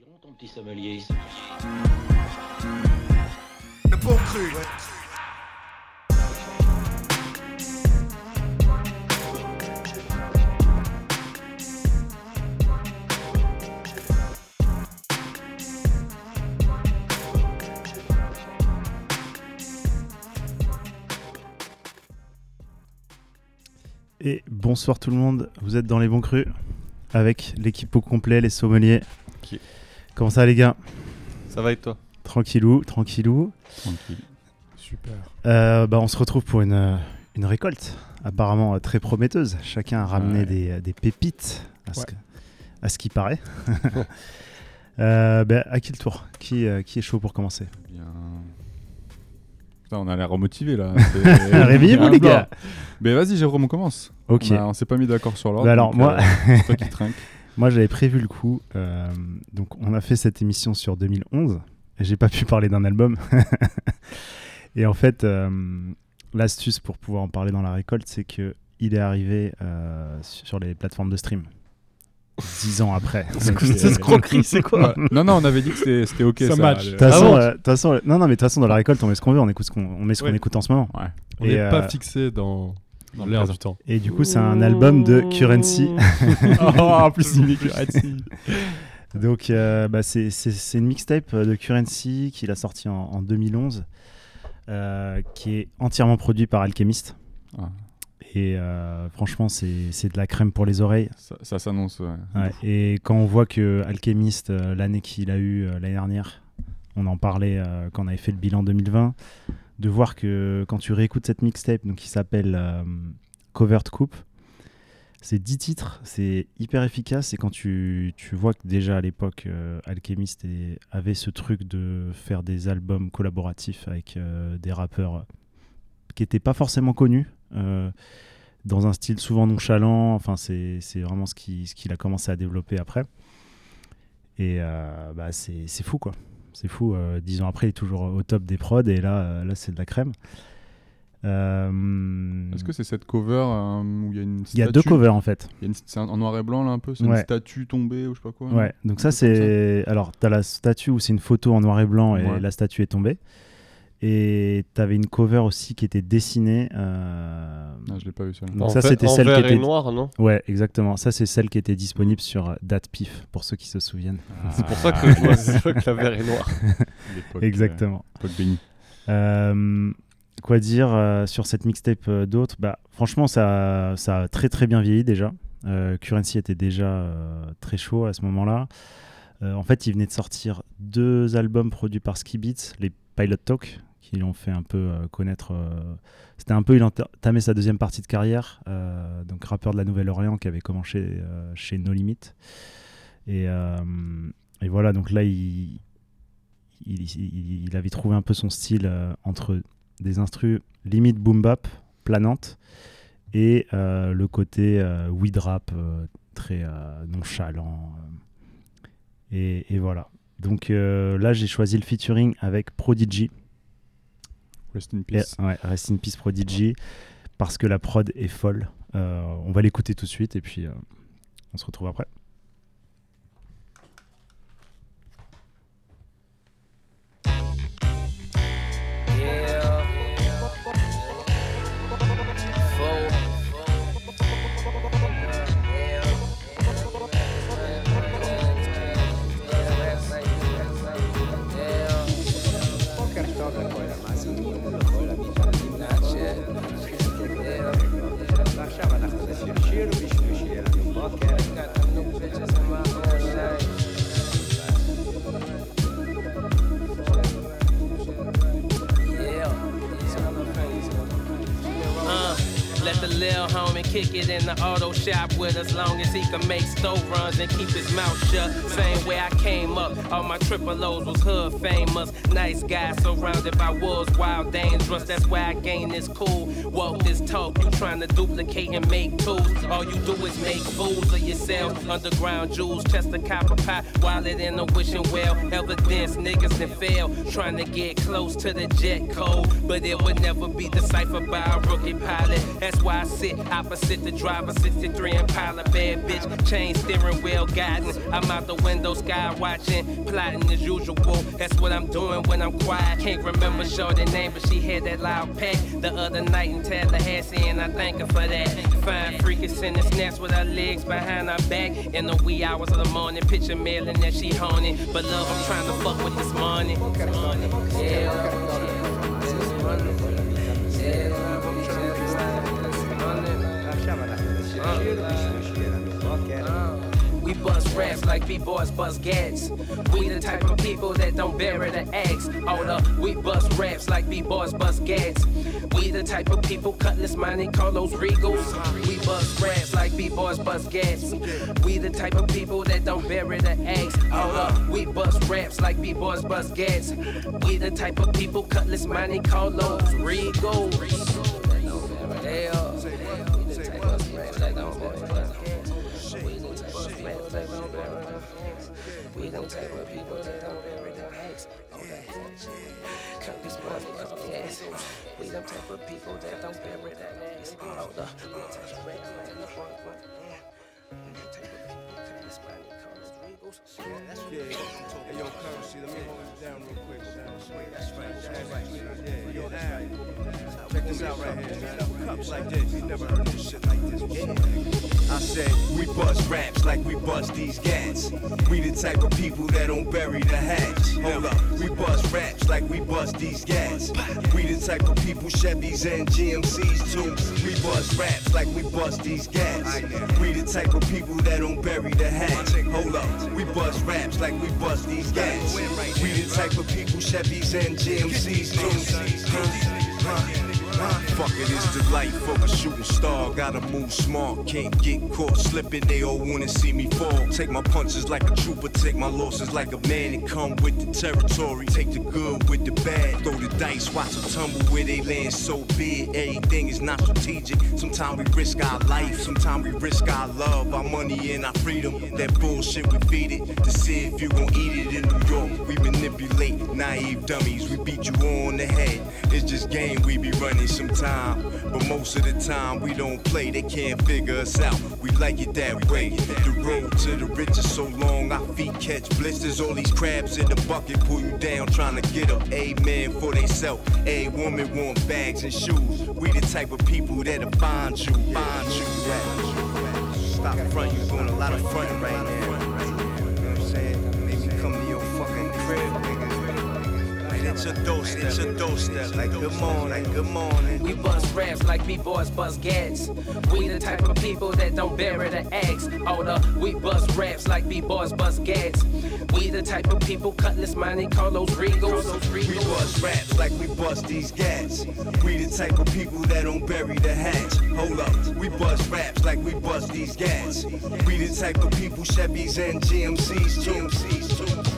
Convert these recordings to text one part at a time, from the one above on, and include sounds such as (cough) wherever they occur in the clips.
Giron, ton petit sommelier. Le bon cru. Et bonsoir tout le monde, vous êtes dans les bons crus avec l'équipe au complet, les sommeliers. Comment ça les gars? Ça va et toi? Tranquillou, tranquillou. Tranquille. Super. Euh, bah, on se retrouve pour une, euh, une récolte apparemment euh, très prometteuse. Chacun a ramené Ouais. des, des pépites à ce, Ouais. que- à ce qui paraît. (laughs) Euh, bah, à qui le tour? Qui, euh, qui est chaud pour commencer? Bien. Putain, on a l'air remotivé là. (laughs) Réveillez-vous les gars Mais vas-y, Jérôme, on commence. Ok. On, s'est pas mis d'accord sur l'ordre. Bah alors, donc, moi- euh, c'est toi qui trinque. (laughs) Moi, j'avais prévu le coup. euh, donc, on a fait cette émission sur 2011. Et j'ai pas pu parler d'un album. (laughs) et en fait, euh, l'astuce pour pouvoir en parler dans la récolte, c'est que il est arrivé euh, sur les plateformes de stream. Dix ans après. (laughs) C'est escroquerie C'est quoi. Non, non, on avait dit que c'était ok. Ça Ça, match. le- De toute façon, Ah bon euh, de toute façon, non, non, mais de toute façon, dans la récolte, on met ce qu'on veut, on écoute ce qu'on, on met ce qu'on écoute en ce moment. Ouais. On n'est euh, pas fixé dans, dans l'air du temps. Et du coup, c'est un album de Currency. (laughs) oh, en plus, il met Currency. (laughs) Donc, euh, bah, c'est, c'est- c'est une mixtape de Currency qu'il a sorti en, en 2011, euh, qui est entièrement produit par Alchemist. Ah, Et euh, franchement, c'est, c'est de la crème pour les oreilles. ça ça s'annonce. ouais. Ouais, Et quand on voit que Alchemist, euh, l'année qu'il a eu euh, l'année dernière, on en parlait euh, quand on avait fait le bilan 2020, de voir que quand tu réécoutes cette mixtape, donc qui s'appelle euh, Covered Coupe, c'est 10 titres, c'est hyper efficace. Et quand tu, tu vois que déjà à l'époque, euh, Alchemist avait ce truc de faire des albums collaboratifs avec euh, des rappeurs qui n'étaient pas forcément connus. euh, dans un style souvent nonchalant. Enfin, c'est vraiment ce qu'il ce a commencé à développer après. Et euh, bah, c'est fou, quoi. C'est fou. euh, dix ans après, il est toujours au top des prods. Et là, euh, là c'est de la crème. Euh, Est-ce que c'est cette cover euh, où il y a une il y a deux statue- covers en fait. C'est en noir et blanc là un peu C'est Ouais. une statue tombée ou je sais pas quoi Ouais, donc ça c'est. Alors, t'as la statue où c'est une photo en noir et blanc et Ouais. la statue est tombée. Et t'avais une cover aussi qui était dessinée. euh, Ah, je l'ai pas vu ça. Donc En ça, fait- c'était en celle qui était- noir, non? Ouais, exactement. Ça, c'est celle qui était disponible sur euh, Date Pif, pour ceux qui se souviennent. C'est pour ça que je vois (laughs) que la vert est noir. (laughs) L'époque, Exactement. euh. Euh, quoi dire euh, sur cette mixtape euh, d'autres? Bah, Franchement, ça, ça a très très bien vieilli déjà. Euh, Currency était déjà euh, très chaud à ce moment-là. Euh, en fait, il venait de sortir deux albums produits par Ski Beats, les Pilot Talk, qui l'ont fait un peu euh, connaître. euh, C'était un peu, il entamait sa deuxième partie de carrière, euh, donc rappeur de la Nouvelle-Orléans qui avait commencé chez No Limit. Et, et voilà, donc là, il, il, avait trouvé un peu son style entre des instrus limite boom bap, planante, et le côté weed rap très nonchalant. et, et voilà. Donc là, j'ai choisi le featuring avec Prodigy. Rest in Et- peace. ouais, Rest in Peace Prodigy, parce que la prod est folle. Euh, on va l'écouter tout de suite et puis euh, on se retrouve après. Kick it in the auto shop with as long as he can make stove runs and keep his mouth shut. Same way I came up, all my triple O's was hood famous. Nice guy surrounded by wolves, wild, dangerous. That's why I gained this cool. Walk this talk, you trying to duplicate and make tools. All you do is make fools of yourself. Underground jewels, chest of copper pot, wallet in a wishing well. Evidence niggas that fail, trying to get close to the jet code. But it would never be deciphered by a rookie pilot. That's why I sit opposite sit the driver, 63 Impala, bad bitch, chain steering wheel guiding. I'm out the window, sky watching, plotting as usual. That's what I'm doing when I'm quiet. Can't remember shorty name, but she had that loud pack the other night in Tallahassee, and I thank her for that. Fine freaking sending snaps with her legs behind her back in the wee hours of the morning. Picture mailing that she honing, but love, I'm trying to fuck with this money. We like B-boys bust gats. We the type of people that don't bury the axe. Hold up, we bust raps like B-boys bust gats. We the type of people cutlass money, call those regals. We bust raps like B-boys bust gats. We the type of people that don't bury the axe. Hold up, we bust raps like B-boys bust gats. We the type of people cutlass money, call those regals. Cut this motherfucking ass. We them type of people that don't bury their ass. We'll the front. Yeah, that's what yeah. Hey, yo, currency, let me hold this down real quick. I said, we bust raps like we bust these gats. We the type of people that don't bury the hatch. Hold up, we bust raps like we bust these gats. We the type of people Chevys and GMCs too. We bust raps like we bust these gats. We the type of people that don't bury the hatch. Hold up, we bust raps like we bust these gats. We the type of people Chevys MCs and GMCs. MCs, Fuck it, it's the life of a shooting star. Gotta move smart, can't get caught slipping. They all wanna see me fall. Take my punches like a trooper, take my losses like a man and come with the territory. Take the good with the bad, throw the dice, watch them tumble where they land so big. Everything is not strategic. Sometimes we risk our life, sometimes we risk our love, our money and our freedom. That bullshit we feed it to see if you gon' eat it in New York. We manipulate naive dummies, we beat you on the head. It's just game we be running sometime. But most of the time we don't play, they can't figure us out. We like it that way. The road to the riches so long, our feet catch blisters. All these crabs in the bucket pull you down, trying to get up. A man for they self, a woman want bags and shoes. We the type of people that'll find you, find you. Stop front, you doing a lot of fronting right now. It's your doorstep, it's your doorstep. Like good morning, good morning. We bust raps like B-boys bust gats. We the type of people that don't bury the eggs. Hold up, we bust raps like B-boys bust gats. We the type of people cutlass money, call those regals. We bust raps like we bust these gats. We the type of people that don't bury the hatch. Hold up, we bust raps like we bust these gats. We the type of people Chevys and GMCs too. GMCs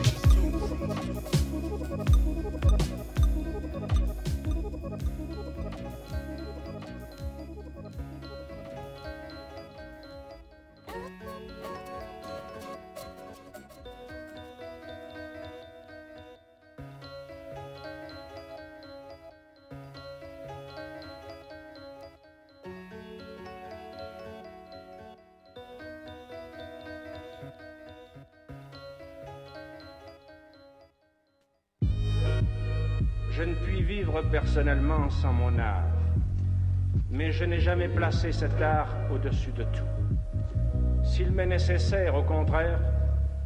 personnellement sans mon art, mais je n'ai jamais placé cet art au-dessus de tout. S'il m'est nécessaire, au contraire,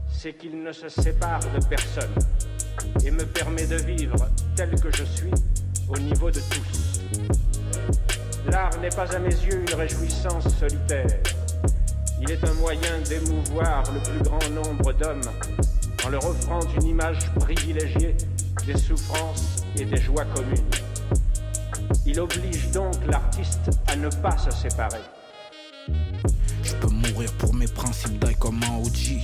c'est qu'il ne se sépare de personne et me permet de vivre tel que je suis au niveau de tous. L'art n'est pas à mes yeux une réjouissance solitaire. Il est un moyen d'émouvoir le plus grand nombre d'hommes en leur offrant une image privilégiée des souffrances et des joies communes. Il oblige donc l'artiste à ne pas se séparer. Je peux mourir pour mes principes d'ail comme un OG.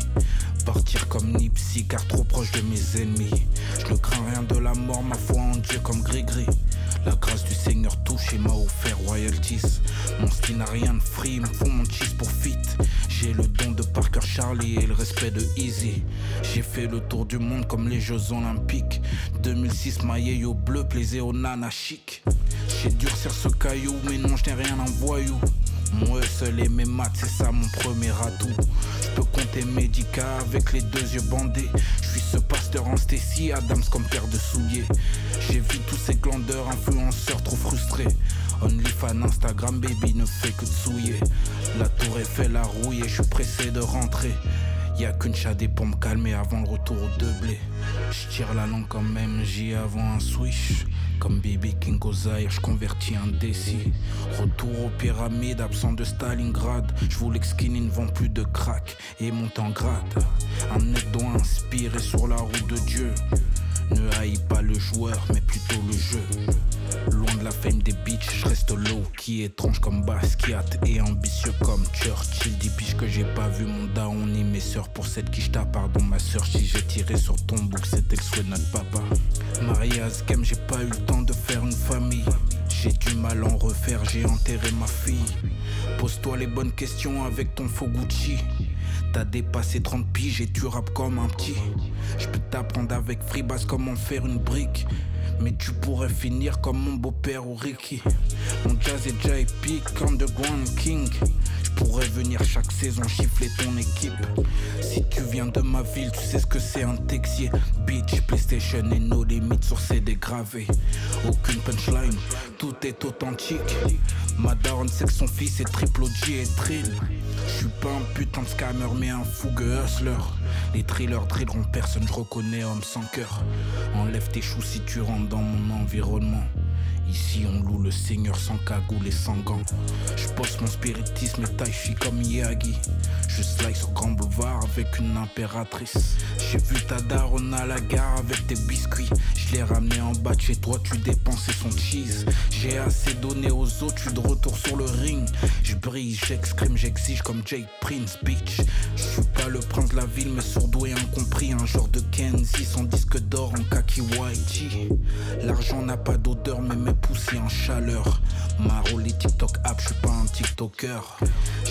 Partir comme Nipsey car trop proche de mes ennemis. Je ne crains rien de la mort, ma foi en Dieu comme Grégory. La grâce du Seigneur touche et m'a offert royalties. Mon style n'a rien de free, me font mon cheese pour fit. J'ai le don de Parker Charlie et le respect de Easy. J'ai fait le tour du monde comme les Jeux Olympiques. 2006, maillé au bleu, plaisait au nana chic. J'ai durcir ce caillou, mais non, je n'ai rien un voyou. Mon seul et mes maths, c'est ça mon premier atout. Je peux compter médica avec les deux yeux bandés. Je suis ce pasteur en Stacy, Adams comme paire de souliers. J'ai vu tous ces glandeurs, influenceurs trop frustrés. OnlyFans, Instagram, baby ne fait que de souiller. La tour Eiffel a rouillé, je suis pressé de rentrer. Y a qu'une chadée pour me calmer avant le retour au deux blés. Je tire la langue comme MJ avant un swish. Comme Baby King Ozair, je convertis un décis. Retour aux pyramides, absent de Stalingrad. Je voulais que Skinny ne vend plus de crack et monte en grade. Un aide doit inspirer sur la route de Dieu. Ne haïs pas le joueur, mais plutôt le jeu. Loin de la fame des bitches, je reste low, qui est étrange comme Basquiat et ambitieux comme Churchill. Dis piges que j'ai pas vu mon daon ni mes sœurs pour cette qui j't'a pardon ma sœur si j'ai tiré sur ton bouc, c'était le notre papa. Mariage, game, j'ai pas eu le temps de faire une famille. J'ai du mal en refaire, j'ai enterré ma fille. Pose-toi les bonnes questions avec ton faux Gucci. T'as dépassé 30 piges et tu rappes comme un petit. Je peux t'apprendre avec Freebass comment faire une brique. Mais tu pourrais finir comme mon beau-père ou Ricky. Mon jazz est déjà épique, underground king. Je pourrais venir chaque saison chiffler ton équipe. Si tu viens de ma ville, tu sais ce que c'est un texier. Beach, PlayStation et nos limites sur CD gravés. Aucune punchline, tout est authentique. Ma sait que son fils est triple OG et trill. Je suis pas un putain de scammer, mais un fougueux hustler. Les thrillers drilleront personne, je reconnais homme sans cœur. Enlève tes choux si tu rentres dans mon environnement. Ici on loue le seigneur sans cagoule et sans gants. Je mon spiritisme et taille, comme Yagi. Je slide sur Grand Boulevard avec une impératrice. J'ai vu ta daronne à la gare avec tes biscuits. Je l'ai ramené en bas de chez toi, tu dépensais son cheese. J'ai assez donné aux autres, suis de retour sur le ring. Je brille, j'exprime, j'exige comme Jake Prince, bitch. Je suis pas le prince de la ville, mais et incompris. Un genre de Kenzie, son disque d'or en kaki whitey. L'argent n'a pas d'odeur, mais mes poussées en chaleur. Maro, les TikTok app, je suis pas un TikToker.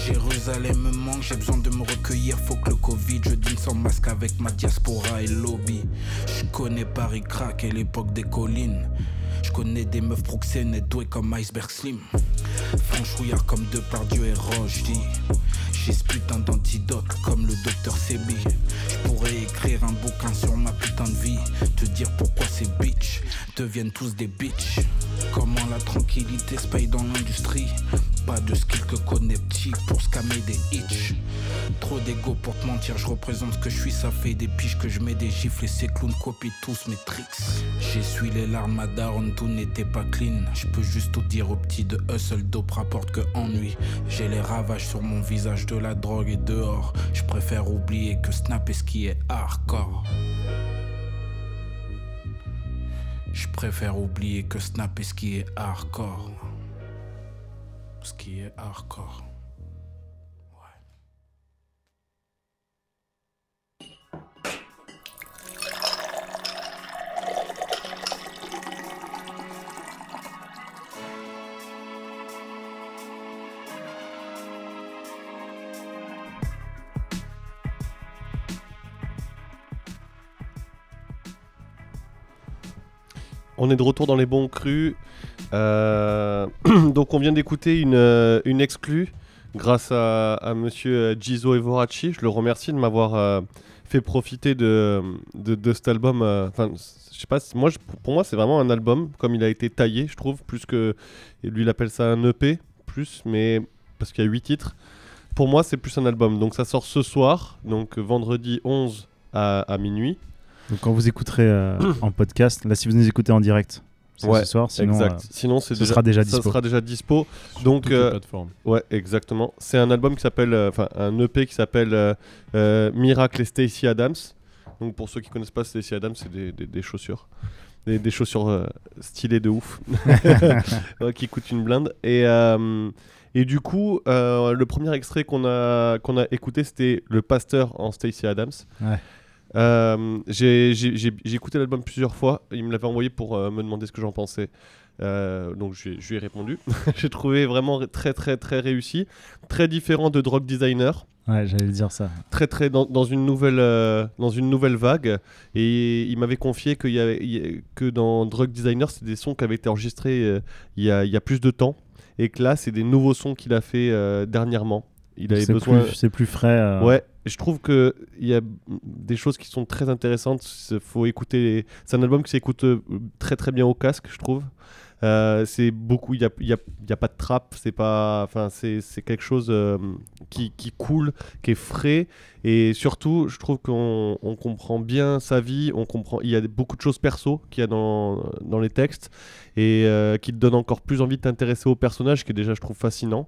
Jérusalem me manque, j'ai besoin de me recueillir. Faut que le Covid, je dîne sans masque avec ma diaspora et lobby. Je connais Paris crack et l'époque des collines. Je connais des meufs proxénètes douées comme Iceberg Slim. Franchouillard comme Depardieu et Roche. J'ai ce putain d'antidote comme le docteur Sebi. Je pourrais écrire un bouquin sur ma putain de vie. Te dire pourquoi ces bitches deviennent tous des bitches. Comment la tranquillité se paye dans l'industrie? Pas de skill que connaît petit pour scammer des hitch. Trop d'ego pour te mentir, je représente ce que je suis. Ça fait des piges que je mets des gifles et ces clowns copient tous mes tricks. J'essuie les larmes à Daron, tout n'était pas clean. Je peux juste tout dire au petit de hustle, dope rapporte que ennui. J'ai les ravages sur mon visage de la drogue et dehors. Je préfère oublier que snap est ce qui est hardcore. Je préfère oublier que snap est ce qui est hardcore. Ce qui est hardcore. On est de retour dans les bons crus. Euh, (clears throat) donc on vient d'écouter une, euh, une exclue grâce à, monsieur euh, Gizo Evorachi. Je le remercie de m'avoir euh, fait profiter de, de, cet album. euh, Enfin, je sais pas, moi, pour moi c'est vraiment un album comme il a été taillé, je trouve, plus que lui il appelle ça un EP, plus, mais parce qu'il y a 8 titres. Pour moi c'est plus un album. Donc ça sort ce soir, donc vendredi 11 à, à minuit. Donc quand vous écouterez euh, en podcast, là si vous nous écoutez en direct, c'est Ouais, ce soir, sinon exact. euh, Sinon, c'est ce sera déjà ça dispo. sera déjà dispo. Sur Donc, euh. Ouais, exactement. C'est un album qui s'appelle, euh, enfin, un EP qui s'appelle euh, euh, Miracle et Stacy Adams. Donc, pour ceux qui connaissent pas Stacy Adams, c'est des, des- des chaussures. Des, des chaussures euh, stylées de ouf. (laughs) Ouais, qui coûtent une blinde. Et, euh, et du coup, euh, le premier extrait qu'on a, qu'on a écouté, c'était Le Pasteur en Stacy Adams. Ouais. Euh, j'ai j'ai- j'ai- j'ai écouté l'album plusieurs fois. Il me l'avait envoyé pour euh, me demander ce que j'en pensais. Euh, donc je, lui ai- je lui ai répondu. (laughs) j'ai trouvé vraiment très très très réussi, très différent de Drug Designer, Ouais, j'allais dire ça. très très dans, dans une nouvelle dans une nouvelle vague. Et il m'avait confié qu'il y avait, que dans Drug Designer, c'est des sons qui avaient été enregistrés il y, a, il y a plus de temps, et que là, c'est des nouveaux sons qu'il a fait dernièrement. Il avait C'est besoin. plus, c'est plus frais. euh, Ouais, je trouve que il y a des choses qui sont très intéressantes. Faut écouter. C'est un album qui s'écoute euh, très très bien au casque, je trouve. Euh, c'est beaucoup. Il y a, y a- y a pas de trap. C'est pas. Enfin, c'est quelque chose euh, qui, qui coule, qui est frais. Et surtout, je trouve qu'on on comprend bien sa vie. On comprend. Il y a beaucoup de choses perso qu'il y a dans, dans les textes et euh, qui te donnent encore plus envie de t'intéresser au personnage, qui est déjà, je trouve, fascinant.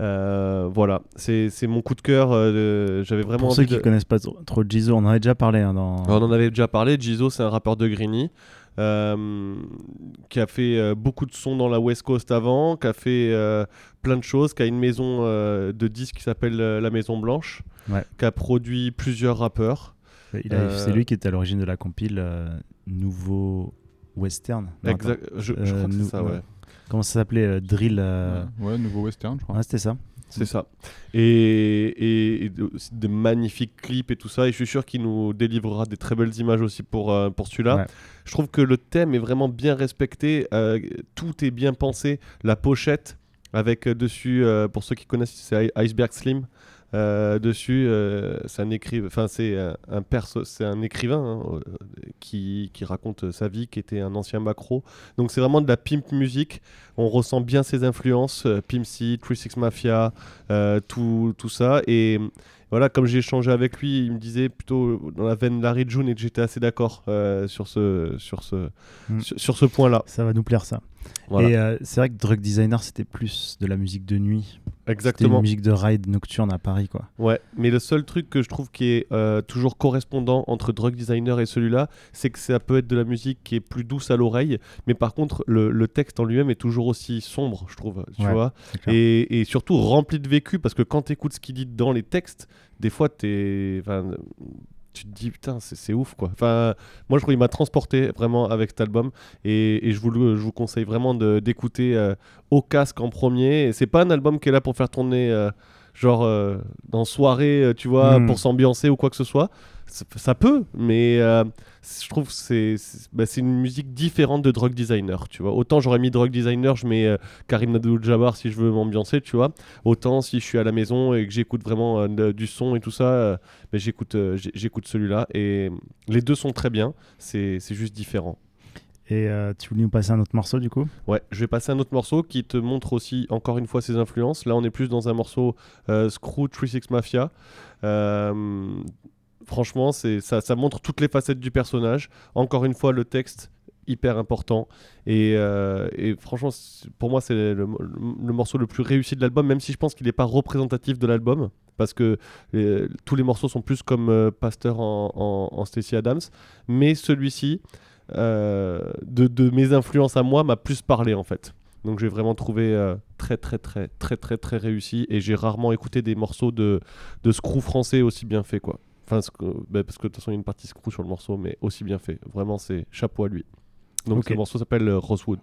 Euh, voilà, c'est mon coup de cœur. euh, J'avais vraiment Pour ceux qui de... connaissent pas trop, Jizo, on en avait déjà parlé hein, dans. On en avait déjà parlé. Jizo, c'est un rappeur de Greeny. euh, qui a fait euh, beaucoup de sons dans la West Coast avant, qui a fait plein de choses, qui a une maison de disques qui s'appelle La Maison Blanche, Ouais. qui a produit plusieurs rappeurs. C'est lui qui était à l'origine de la compile Nouveau Western. Non. Exact, je, je crois que c'est ça, ouais. Comment ça s'appelait euh, Drill. euh, Ouais, nouveau western, je crois. Ouais, c'était ça. C'est ça. Et, et, et de, aussi de magnifiques clips et tout ça. Et je suis sûr qu'il nous délivrera des très belles images aussi pour, euh, pour celui-là. Ouais. Je trouve que le thème est vraiment bien respecté. euh, tout est bien pensé. La pochette, avec dessus, euh, pour ceux qui connaissent, c'est Iceberg Slim. Euh, dessus, euh, c'est un écrivain, enfin c'est un, un perso- c'est un écrivain hein, euh, qui, qui raconte sa vie, qui était un ancien macro. Donc c'est vraiment de la pimp musique. On ressent bien ses influences, euh, Pimp C, 36 Mafia, euh, tout, tout ça. Et voilà, comme j'ai échangé avec lui, il me disait plutôt dans la veine Larry June et que j'étais assez d'accord euh, sur ce, sur ce, Mm. sur, sur ce point-là. Ça va nous plaire ça. Voilà. Et euh, c'est vrai que Drug Designer c'était plus de la musique de nuit. C'était une Exactement. musique de ride nocturne à Paris quoi. Ouais, mais le seul truc que je trouve qui est euh, toujours correspondant entre Drug Designer et celui-là, c'est que ça peut être de la musique qui est plus douce à l'oreille, mais par contre, le, le texte en lui-même est toujours aussi sombre, je trouve, tu Ouais, vois, et, et surtout rempli de vécu, parce que quand tu écoutes ce qu'il dit dans les textes, des fois, t'es, enfin, tu te dis, putain, c'est ouf, quoi. Enfin, moi, je trouve qu'il m'a transporté vraiment avec cet album, et, et je, vous, je vous conseille vraiment d'écouter euh, au casque en premier. C'est pas un album qui est là pour faire tourner... euh, genre euh, dans soirée, euh, tu vois, Mm. pour s'ambiancer ou quoi que ce soit. Ça, ça peut, mais euh, je trouve que c'est bah, c'est une musique différente de Drug Designer, tu vois. Autant j'aurais mis Drug Designer, je mets euh, Karim Abdul-Jabbar si je veux m'ambiancer, tu vois. Autant si je suis à la maison et que j'écoute vraiment euh, du son et tout ça, bah, j'écoute j'écoute celui-là. Et les deux sont très bien, c'est juste différent. Et euh, tu voulais nous passer un autre morceau du coup? Ouais, je vais passer un autre morceau qui te montre aussi encore une fois ses influences. Là, on est plus dans un morceau euh, Screw 36 Mafia. Euh, franchement, c'est ça, montre toutes les facettes du personnage. Encore une fois, le texte hyper important et, euh, franchement pour moi c'est le, morceau le plus réussi de l'album même si je pense qu'il n'est pas représentatif de l'album parce que euh, tous les morceaux sont plus comme euh, Pasteur en, en, Stacey Adams mais celui-ci de, mes influences à moi m'a plus parlé en fait. Donc j'ai vraiment trouvé très très très très très très réussi et j'ai rarement écouté des morceaux de, de screw français aussi bien fait quoi. Enfin, que- bah, parce que de toute façon il y a une partie screw sur le morceau mais aussi bien fait. Vraiment c'est chapeau à lui. Donc Ok. ce morceau s'appelle euh, Rosewood.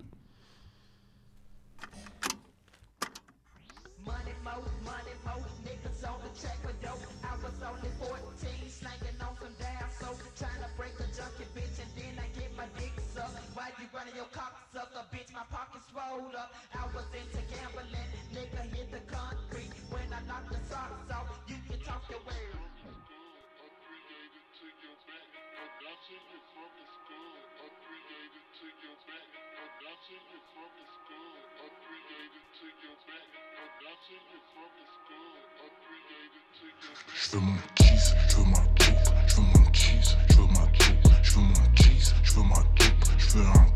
Je veux mon cheese, je veux ma coupe, je veux mon cheese, je veux ma coupe, je veux mon cheese, je veux ma coupe, je veux un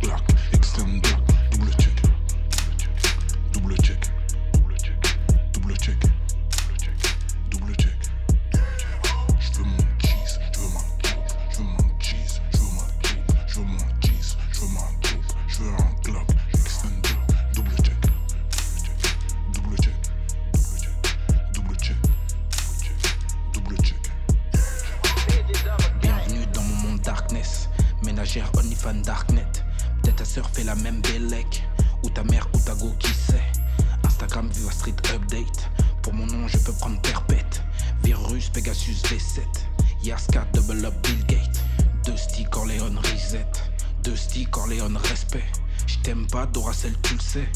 J't'aime pas, Doracel, tu le sais.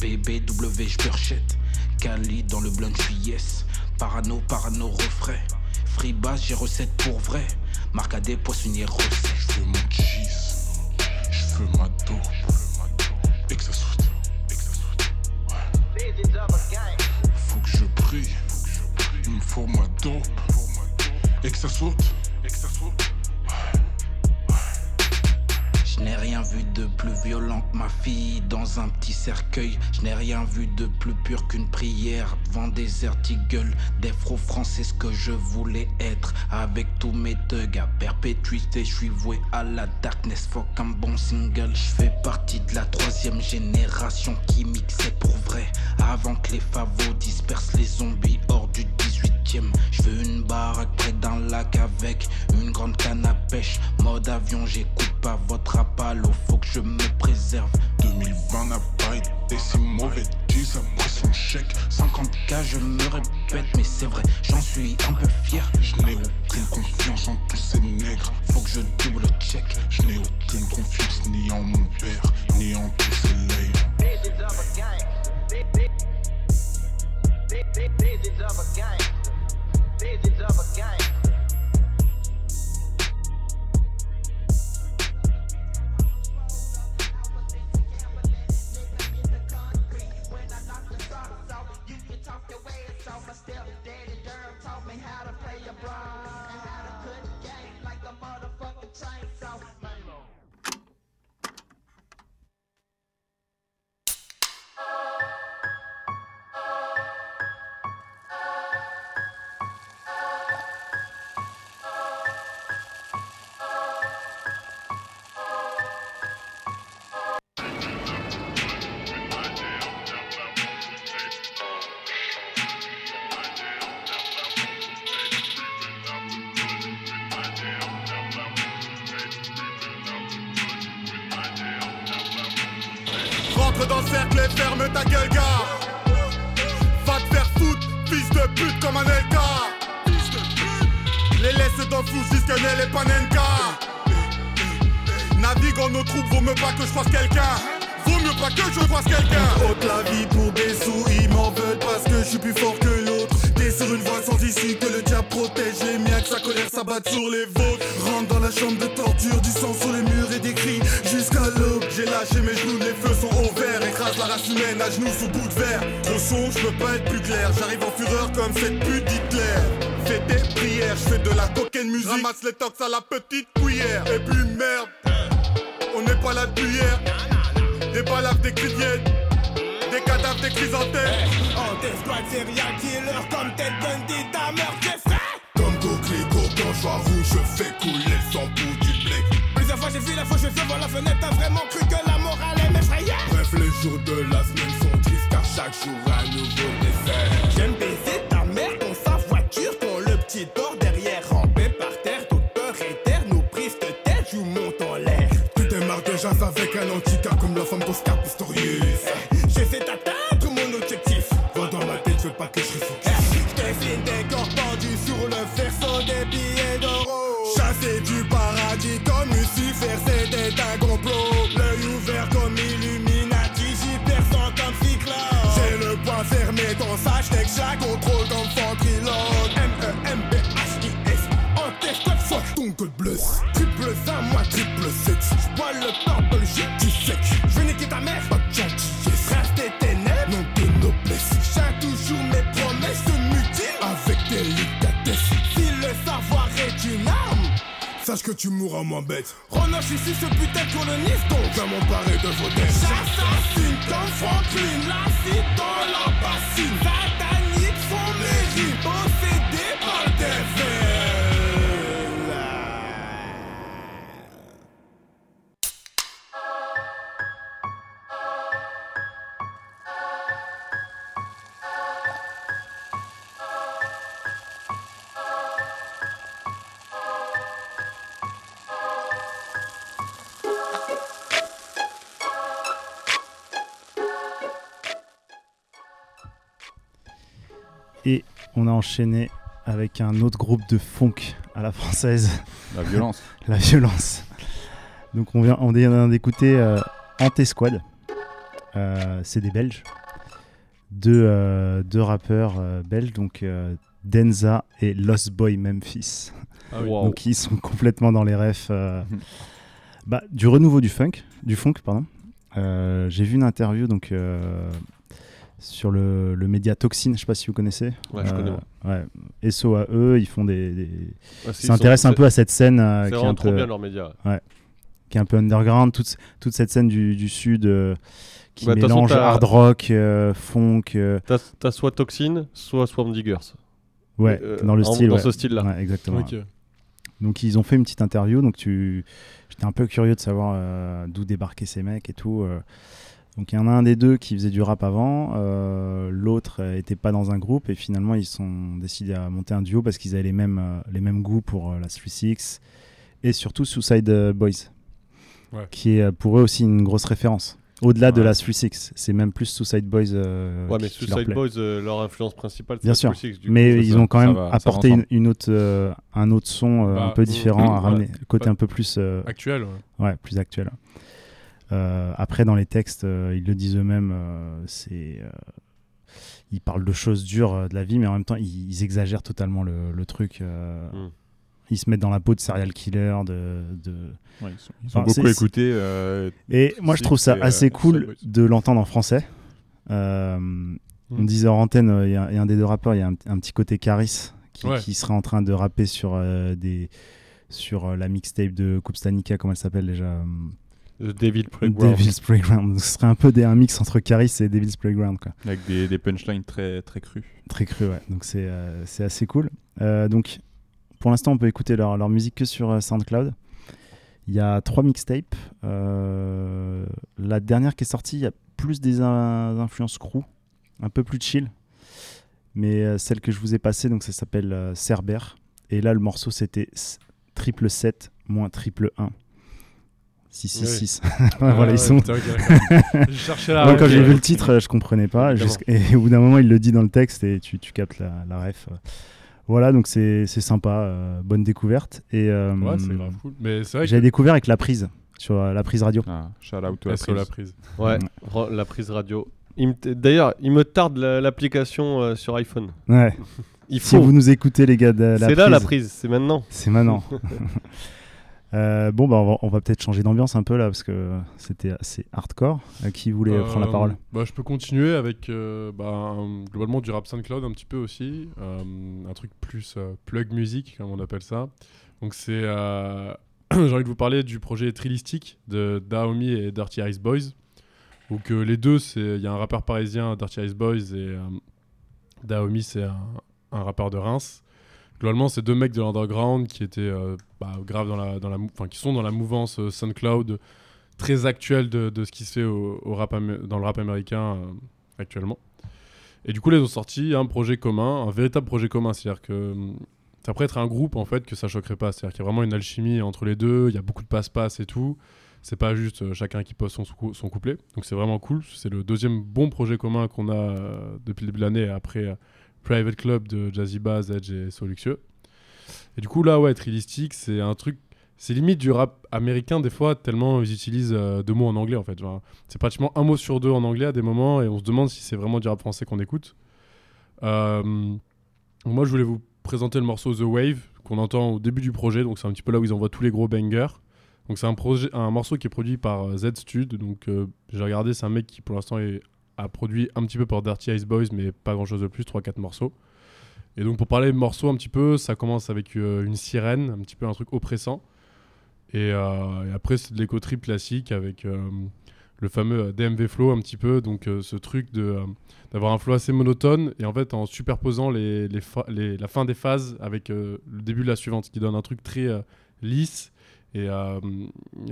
BBW, j'purchette. Cali dans le blunt, j'suis yes. Parano, parano, refrais. Free bass, j'ai recette pour vrai. Des poissonnières recettes. J'veux mon cheese, j'veux ma dope, et que ça saute, et que ça saute. Faut que je prie, faut ma dope, et que ça saute. Je n'ai rien vu de plus violent que ma fille dans un cercueil. Je n'ai rien vu de plus pur qu'une prière devant des articles. Des français, ce que je voulais être. Avec tous mes thugs à perpétuité, je suis voué à la darkness. Fuck un bon single. Je fais partie de la troisième génération qui mixait pour vrai. Avant que les favos dispersent les zombies hors du 18ème. Je veux une baraque près d'un lac avec une grande canne à pêche. Mode avion, j'écoute pas votre appalo, faut que je me préserve. 2020 n'a pas été si mauvais, tu ça moi son chèque. 50k, je me répète, mais c'est vrai, j'en suis un peu fier. Je n'ai aucune confiance en tous ces nègres, faut que je double check. Je n'ai aucune confiance ni en mon père, ni en tous ces lame. Cercle et ferme ta gueule, gars. Va te faire foutre, fils de pute comme un LK. Les laisse dans flou jusqu'à Nel et Panenka. Navigue en nos troupes, vaut mieux pas que je croise quelqu'un. Vaut mieux pas que je croise quelqu'un. Haute la vie pour des sous, ils m'en veulent parce que je suis plus fort que l'autre. Sur une voie sans issue, que le diable protège les miens, que sa colère s'abatte sur les vôtres. Rentre dans la chambre de torture, du sang sur les murs et des cris jusqu'à l'aube. J'ai lâché mes genoux, les feux sont au vert. Écrase la race humaine à genoux sous bout de verre. Trop son, je peux pas être plus clair. J'arrive en fureur comme cette pute d'Hitler. Fais tes prières, je fais de la cocaine musique. Ramasse les tox à la petite cuillère. Et puis merde, on n'est pas là depuis hier. Des balafres, des de des cadavres, des chrysanthèmes. On t'escouade serial killer comme Ted Bundy, ta meurtre c'est frais Comme coquelicot quand je rouge, je fais couler le sang pour du blé. Plusieurs fois j'ai vu la je fais voir la fenêtre, t'as vraiment cru que la morale est m'effrayait Bref, les jours de la semaine sont tristes car chaque jour un nouveau tu mourras moins bête. Renoche ici ce putain de coloniste, donc viens m'emparer de vos dettes. J'assassine comme Franklin, la cite dans la bassine. On a enchaîné avec un autre groupe de funk à la française. La violence. (laughs) la violence. Donc on vient, on vient d'écouter euh, Anti-Squad. Euh, c'est des Belges. Deux, euh, deux rappeurs belges, donc Denza et Lost Boy Memphis. Ah oui. Wow. Donc ils sont complètement dans les refs. euh, bah, du renouveau du funk, du funk pardon. J'ai vu une interview donc sur le, le média Toxin, je sais pas si vous connaissez. Ouais, je connais, Ouais. SO à eux, ils font des, des- Ah, si, ils ils s'intéressent un peu à cette scène euh, C'est qui est vraiment un trop peu bien leurs médias. ouais, qui est un peu underground, toute, toute cette scène du, du sud euh, qui Bah, façon, mélange hard rock, euh, funk. euh, T'as soit Toxin, soit Swamp Diggers. ouais, Euh, dans le en- style. Dans ouais. ce style-là. Ouais, exactement. Donc ils ont fait une petite interview, donc tu... j'étais un peu curieux de savoir euh, d'où débarquaient ces mecs et tout. Euh. Donc il y en a un des deux qui faisait du rap avant, euh, l'autre euh, était pas dans un groupe et finalement ils sont décidés à monter un duo parce qu'ils avaient les mêmes, euh, les mêmes goûts pour euh, la 3-6 et surtout Suicide euh, Boys, Ouais. qui est euh, pour eux aussi une grosse référence. Au-delà de la 3-6, c'est même plus Suicide Boys. euh, Ouais, mais qui- qui leur Suicide plaît. Boys, euh, leur influence principale, c'est Bien la sûr, 3-6, du mais coup, ils ça- ont quand même va- apporté une, autre, euh, un autre son euh, Bah, un peu différent à ouais. ramener, côté Ouais. un peu plus euh, Actuel, ouais. ouais, plus actuel. Euh, après, dans les textes, euh, ils le disent eux-mêmes, euh, c'est, euh, ils parlent de choses dures de la vie, mais en même temps, ils, ils exagèrent totalement le, le truc. euh, Mm. Ils se mettent dans la peau de serial killer, de, de... Ouais, ils sont, ils sont Enfin, beaucoup écoutés. euh, Et moi, je trouve ça euh, assez cool de l'entendre en français. Euh, On disait en antenne, il y, a il y a un des deux rappeurs, il y a un, un petit côté Caris qui, Ouais. qui serait en train de rapper sur, euh, des, sur euh, la mixtape de Coupe Stanica, comment elle s'appelle déjà euh, The Devil Playground. Devil's Playground. Ce serait un peu des, un mix entre Caris et Devil's Playground. Quoi. avec des, des punchlines très, très crues. Très cru, ouais. Donc c'est euh, assez cool. Euh, donc pour l'instant, on peut écouter leur, leur musique que sur euh, SoundCloud. Il y a trois mixtapes. Euh, la dernière qui est sortie, il y a plus des in- influences crew, un peu plus chill. Mais celle que je vous ai passée, donc ça s'appelle Cerber. Et là, le morceau, c'était triple 7 moins triple 1. 666. (laughs) Ah voilà, ouais, ils sont. putain, ok, d'accord. Je cherchais la Moi, ref, quand j'ai euh, vu le titre, euh, je comprenais pas. Et au bout d'un moment, il le dit dans le texte et tu, tu captes la, la ref. Voilà, donc c'est c'est sympa. euh, bonne découverte. Et euh, Ouais, c'est grave cool. Mais c'est vrai J'avais que- découvert avec la prise, sur euh, la prise radio. Ah, shout out to la la prise. Ouais, la prise radio. D'ailleurs, il me tarde la- l'application euh, sur iPhone. Ouais. Il Si faut. vous nous écoutez, les gars, de la C'est là la prise, c'est maintenant. C'est maintenant. (laughs) Euh, bon, bah, on va, on va peut-être changer d'ambiance un peu là, parce que c'était assez hardcore. À qui voulait Euh, prendre la parole? bah, Je peux continuer avec euh, bah, globalement du rap SoundCloud un petit peu aussi. euh, un truc plus euh, plug music, comme on appelle ça. Donc c'est. euh, (clears throat) J'ai envie de vous parler du projet Trilistic de Daomi et Dirty Ice Boys. Donc euh, les deux, il y a un rappeur parisien, Dirty Ice Boys, et euh, Daomi, c'est un, un rappeur de Reims. Globalement, c'est deux mecs de l'underground qui étaient euh, bah, dans la, dans la, enfin, qui sont dans la mouvance euh, SoundCloud très actuelle de, ce qui se fait au, rap dans le rap américain euh, actuellement. Et du coup, ils ont sorti un projet commun, un véritable projet commun. C'est-à-dire que hum, ça pourrait être un groupe en fait que ça choquerait pas. C'est-à-dire qu'il y a vraiment une alchimie entre les deux. Il y a beaucoup de passe-passe et tout. C'est pas juste euh, chacun qui pose son, son couplet. Donc c'est vraiment cool. C'est le deuxième bon projet commun qu'on a euh, depuis le début de l'année après Private Club de Jazzy Bass, Edge et Soluxieux. Et du coup là, ouais, Trilistic, c'est un truc. C'est limite du rap américain des fois, tellement ils utilisent euh, deux mots en anglais en fait. C'est pratiquement un mot sur deux en anglais à des moments et on se demande si c'est vraiment du rap français qu'on écoute. Euh, moi, je voulais vous présenter le morceau The Wave qu'on entend au début du projet. Donc, c'est un petit peu là où ils envoient tous les gros bangers. Donc, c'est un, morceau qui est produit par euh, Z Stud. Donc, j'ai regardé, c'est un mec qui pour l'instant est- a produit un petit peu pour Dirty Ice Boys, mais pas grand chose de plus, 3-4 morceaux. Et donc, pour parler morceaux un petit peu, ça commence avec euh, une sirène, un petit peu un truc oppressant. Et, euh, après, c'est de l'éco-trip classique avec euh, le fameux DMV flow un petit peu. Donc, ce truc de, d'avoir un flow assez monotone et en fait en superposant les, les la fin des phases avec le début de la suivante, qui donne un truc très lisse et un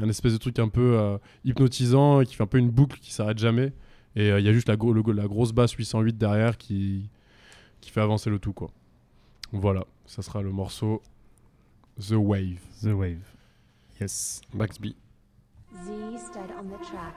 espèce de truc un peu hypnotisant et qui fait un peu une boucle qui s'arrête jamais. Et euh, il y a juste la, gro- le- la grosse basse 808 derrière qui, qui fait avancer le tout. quoi. Voilà, ça sera le morceau The Wave. The Wave. Yes. Max B. Z stud on the track.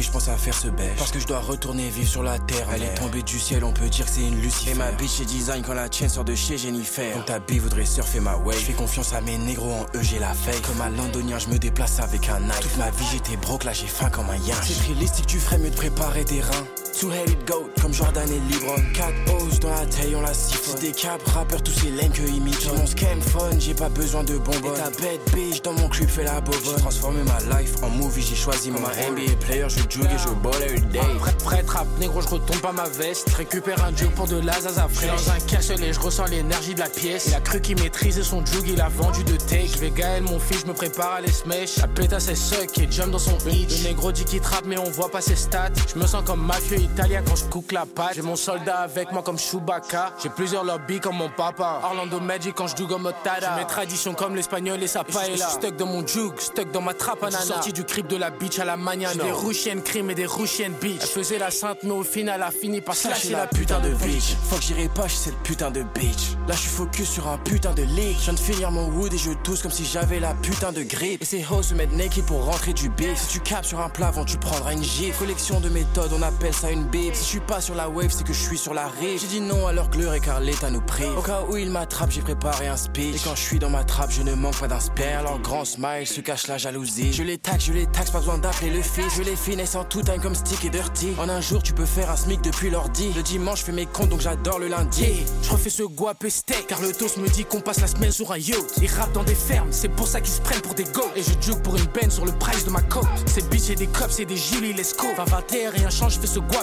Nuit, je pense à faire ce bêche. Parce que je dois retourner vivre sur la terre. Elle est tombée du ciel, on peut dire que c'est une Lucifer. Et ma bitch est design quand la tienne sort de chez Jennifer. Donc ta bille voudrait surfer ma wave. Je fais confiance à mes négros en eux, j'ai la fake. Comme un londonien, je me déplace avec un knife. Toute ma vie, j'étais broke, là j'ai faim comme un yin. C'est réalistique, tu ferais mieux de préparer tes reins. Two-headed goat, comme Jordan et Libron 4 O's dans la taille, on la siphonne des cap, rappeurs, tous ces lames que imitent. J'ai mon scam fun, j'ai pas besoin de bonbons Et ta bête bitch, dans mon crib, fait la bobo J'ai transformé ma life en movie, j'ai choisi mon NBA player Je joue et je ball every day. Prêt, prêt, rap, négro, je retombe pas ma veste. Récupère un jug pour de la zaza fraîche Dans un cachelet, je ressens l'énergie de la pièce. Il a cru qu'il maîtrisait son jug, il a vendu de take. Je vais Gaël, mon fils, je me prépare à les smash. La pétasse est suck et jump dans son hitch Le négro dit qu'il trappe mais on voit pas ses stats. Je me sens comme mafieux italien quand je cook la pâte J'ai mon soldat avec moi comme Chewbacca. J'ai plusieurs lobbies comme mon papa. Orlando Magic quand je joue comme Tada J'ai mes traditions comme l'espagnol et sa paella. Stuck dans mon jug, stuck dans ma trappe à Sorti du crib de la beach à la mañana. Des rouchiennes crime et des rouchiennes bitch Elle faisait la sainte mais au final a fini par slasher la putain de bitch Faut que j'irai pas chez cette putain de bitch Là je suis focus sur un putain de leak Je viens de finir mon wood et je tousse comme si j'avais la putain de grippe. Et ces hoes se mettent naked pour rentrer du beef. Si tu capes sur un plat tu prendras une gifle. Collection de méthodes on appelle ça une Si je suis pas sur la wave c'est que je suis sur la rive. J'ai dit non à leur gleur et car l'état nous prie Au cas où ils m'attrapent j'ai préparé un speech. Et quand je suis dans ma trappe je ne manque pas d'un spare Leur grand smile se cache la jalousie. Je les taxe, je les taxe, pas besoin d'appeler le fils. Je les finesse en tout time comme stick et dirty. En un jour tu peux faire un smic depuis l'ordi. Le dimanche je fais mes comptes donc j'adore le lundi. Yeah, je refais ce guap steak Car le toast me dit qu'on passe la semaine sur un yacht. Ils rappent dans des fermes, c'est pour ça qu'ils se prennent pour des go Et je joue pour une benne sur le price de ma cote. Ces bitches et des cops et des Julie let's go 21 rien change, je fais ce guap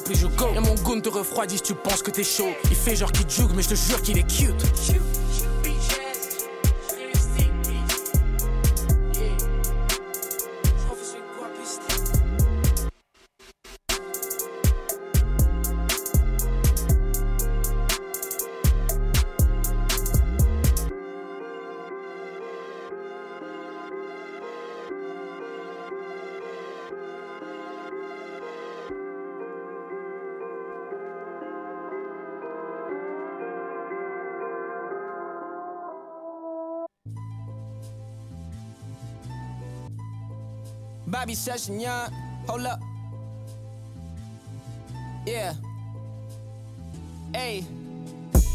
et mon goon te refroidit si tu penses que t'es chaud. Il fait genre qu'il jugue mais je te jure qu'il est cute Bobby Session Young, hold up. Yeah. Hey.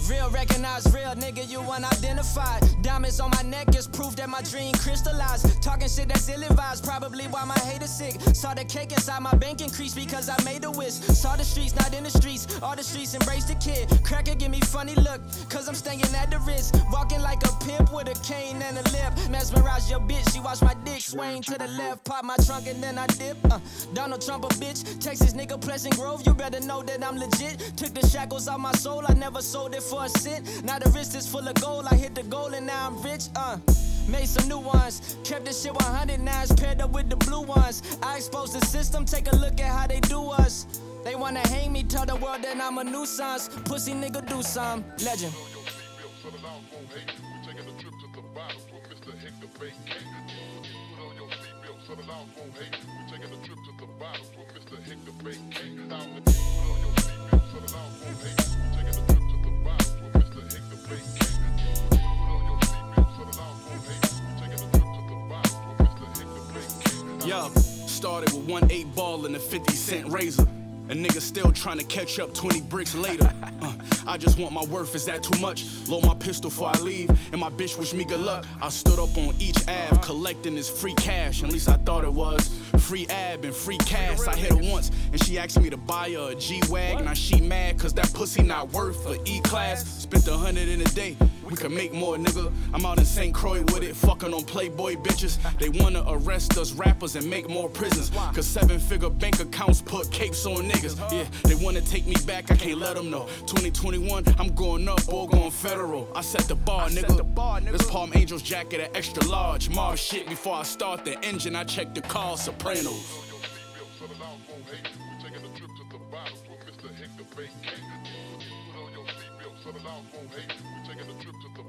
Real recognize real nigga, you unidentified. Diamonds on my neck is proof that my dream crystallized. Talking shit that's ill advised, probably why my hate is sick. Saw the cake inside my bank increase because I made a wish. Saw the streets, not in the streets. All the streets embrace the kid. Cracker give me funny look, cause I'm staying at the wrist. Walking like a pimp with a cane and a lip. Mesmerize your bitch, she watch my dick swing to the left. Pop my trunk and then I dip. Uh, Donald Trump a bitch. Texas nigga, Pleasant Grove, you better know that I'm legit. Took the shackles off my soul, I never sold it for a. Now the wrist is full of gold, I hit the goal and now I'm rich. Uh, made some new ones, kept this shit 109s paired up with the blue ones. I exposed the system, take a look at how they do us. They wanna hang me, tell the world that I'm a nuisance. Pussy nigga, do some. Legend. Yo, started with one eight ball and a 50 cent razor. A nigga still trying to catch up 20 bricks later. Uh, I just want my worth, is that too much? Load my pistol before I leave, and my bitch wish me good luck. I stood up on each Ave, collecting this free cash, at least I thought it was. Free ab and free cash. I hit her once, and she asked me to buy her a G Wag. Now she mad, cause that pussy not worth a E class. Spent a hundred in a day, we can make more, nigga. I'm out in St. Croix with it, fucking on Playboy bitches. They wanna arrest us rappers and make more prisons. Cause seven figure bank accounts put capes on niggas. Yeah, they wanna take me back, I can't let them know. 2021, I'm going up or going federal. I set the bar, nigga. This Palm Angels jacket at extra large. Mars shit before I start the engine, I check the call, Sopranos.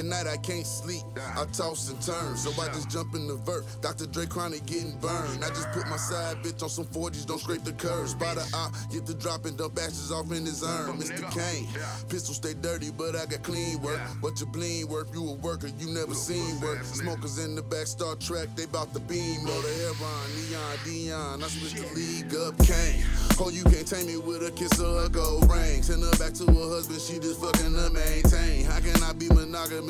At night I can't sleep, I toss and turn. So I just jump in the vert. Dr. Dre chronic getting burned. I just put my side bitch on some 40s, don't scrape the curves. Spot a op, get the drop and dump ashes off in his urn. Mr. Kane, pistol stay dirty, but I got clean work. What your bling worth, you a worker, you never seen work. Smokers in the back, Star Trek, they bout the beam. Or the Heron, Neon, Dion, I switched the league up, Kane. Oh, you can't tame me with a kiss or a gold ring. Send her back to her husband, she just fucking to maintain. How can I be monogamous?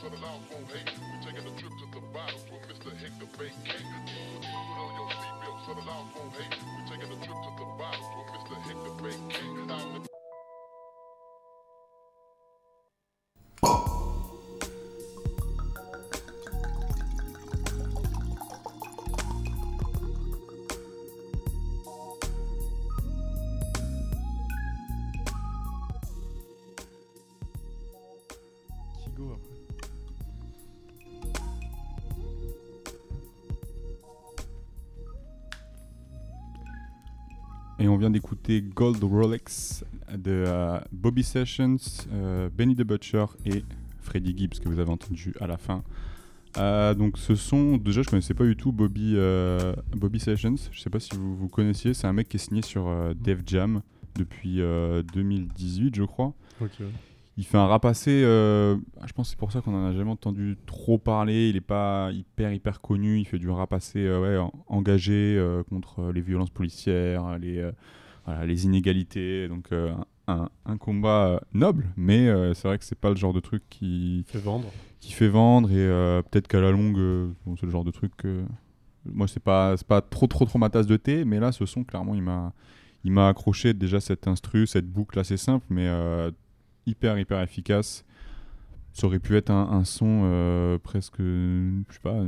so the hate. We taking a trip to the with Mr. Put on your hate. We taking a trip to the bottom with Mr. Hick the vacate. Et on vient d'écouter Gold Rolex de euh, Bobby Sessions, euh, Benny the Butcher et Freddie Gibbs que vous avez entendu à la fin. Euh, donc ce son, déjà je connaissais pas du tout Bobby, Bobby Sessions, je sais pas si vous, vous connaissiez, c'est un mec qui est signé sur Def Jam depuis euh, 2018 je crois. Ok. Il fait un rap assez. euh, je pense que c'est pour ça qu'on en a jamais entendu trop parler. Il est pas hyper hyper connu. Il fait du rap assez euh, ouais, engagé euh, contre les violences policières, les, voilà, les inégalités. Donc un, un combat noble, mais c'est vrai que c'est pas le genre de truc qui Fait vendre. qui fait vendre et peut-être qu'à la longue, bon, c'est le genre de truc que moi c'est pas c'est pas trop trop trop ma tasse de thé, mais là ce son clairement il m'a il m'a accroché déjà cette instru, cette boucle assez simple, mais hyper hyper efficace. Ça aurait pu être un, son euh, presque, je sais pas,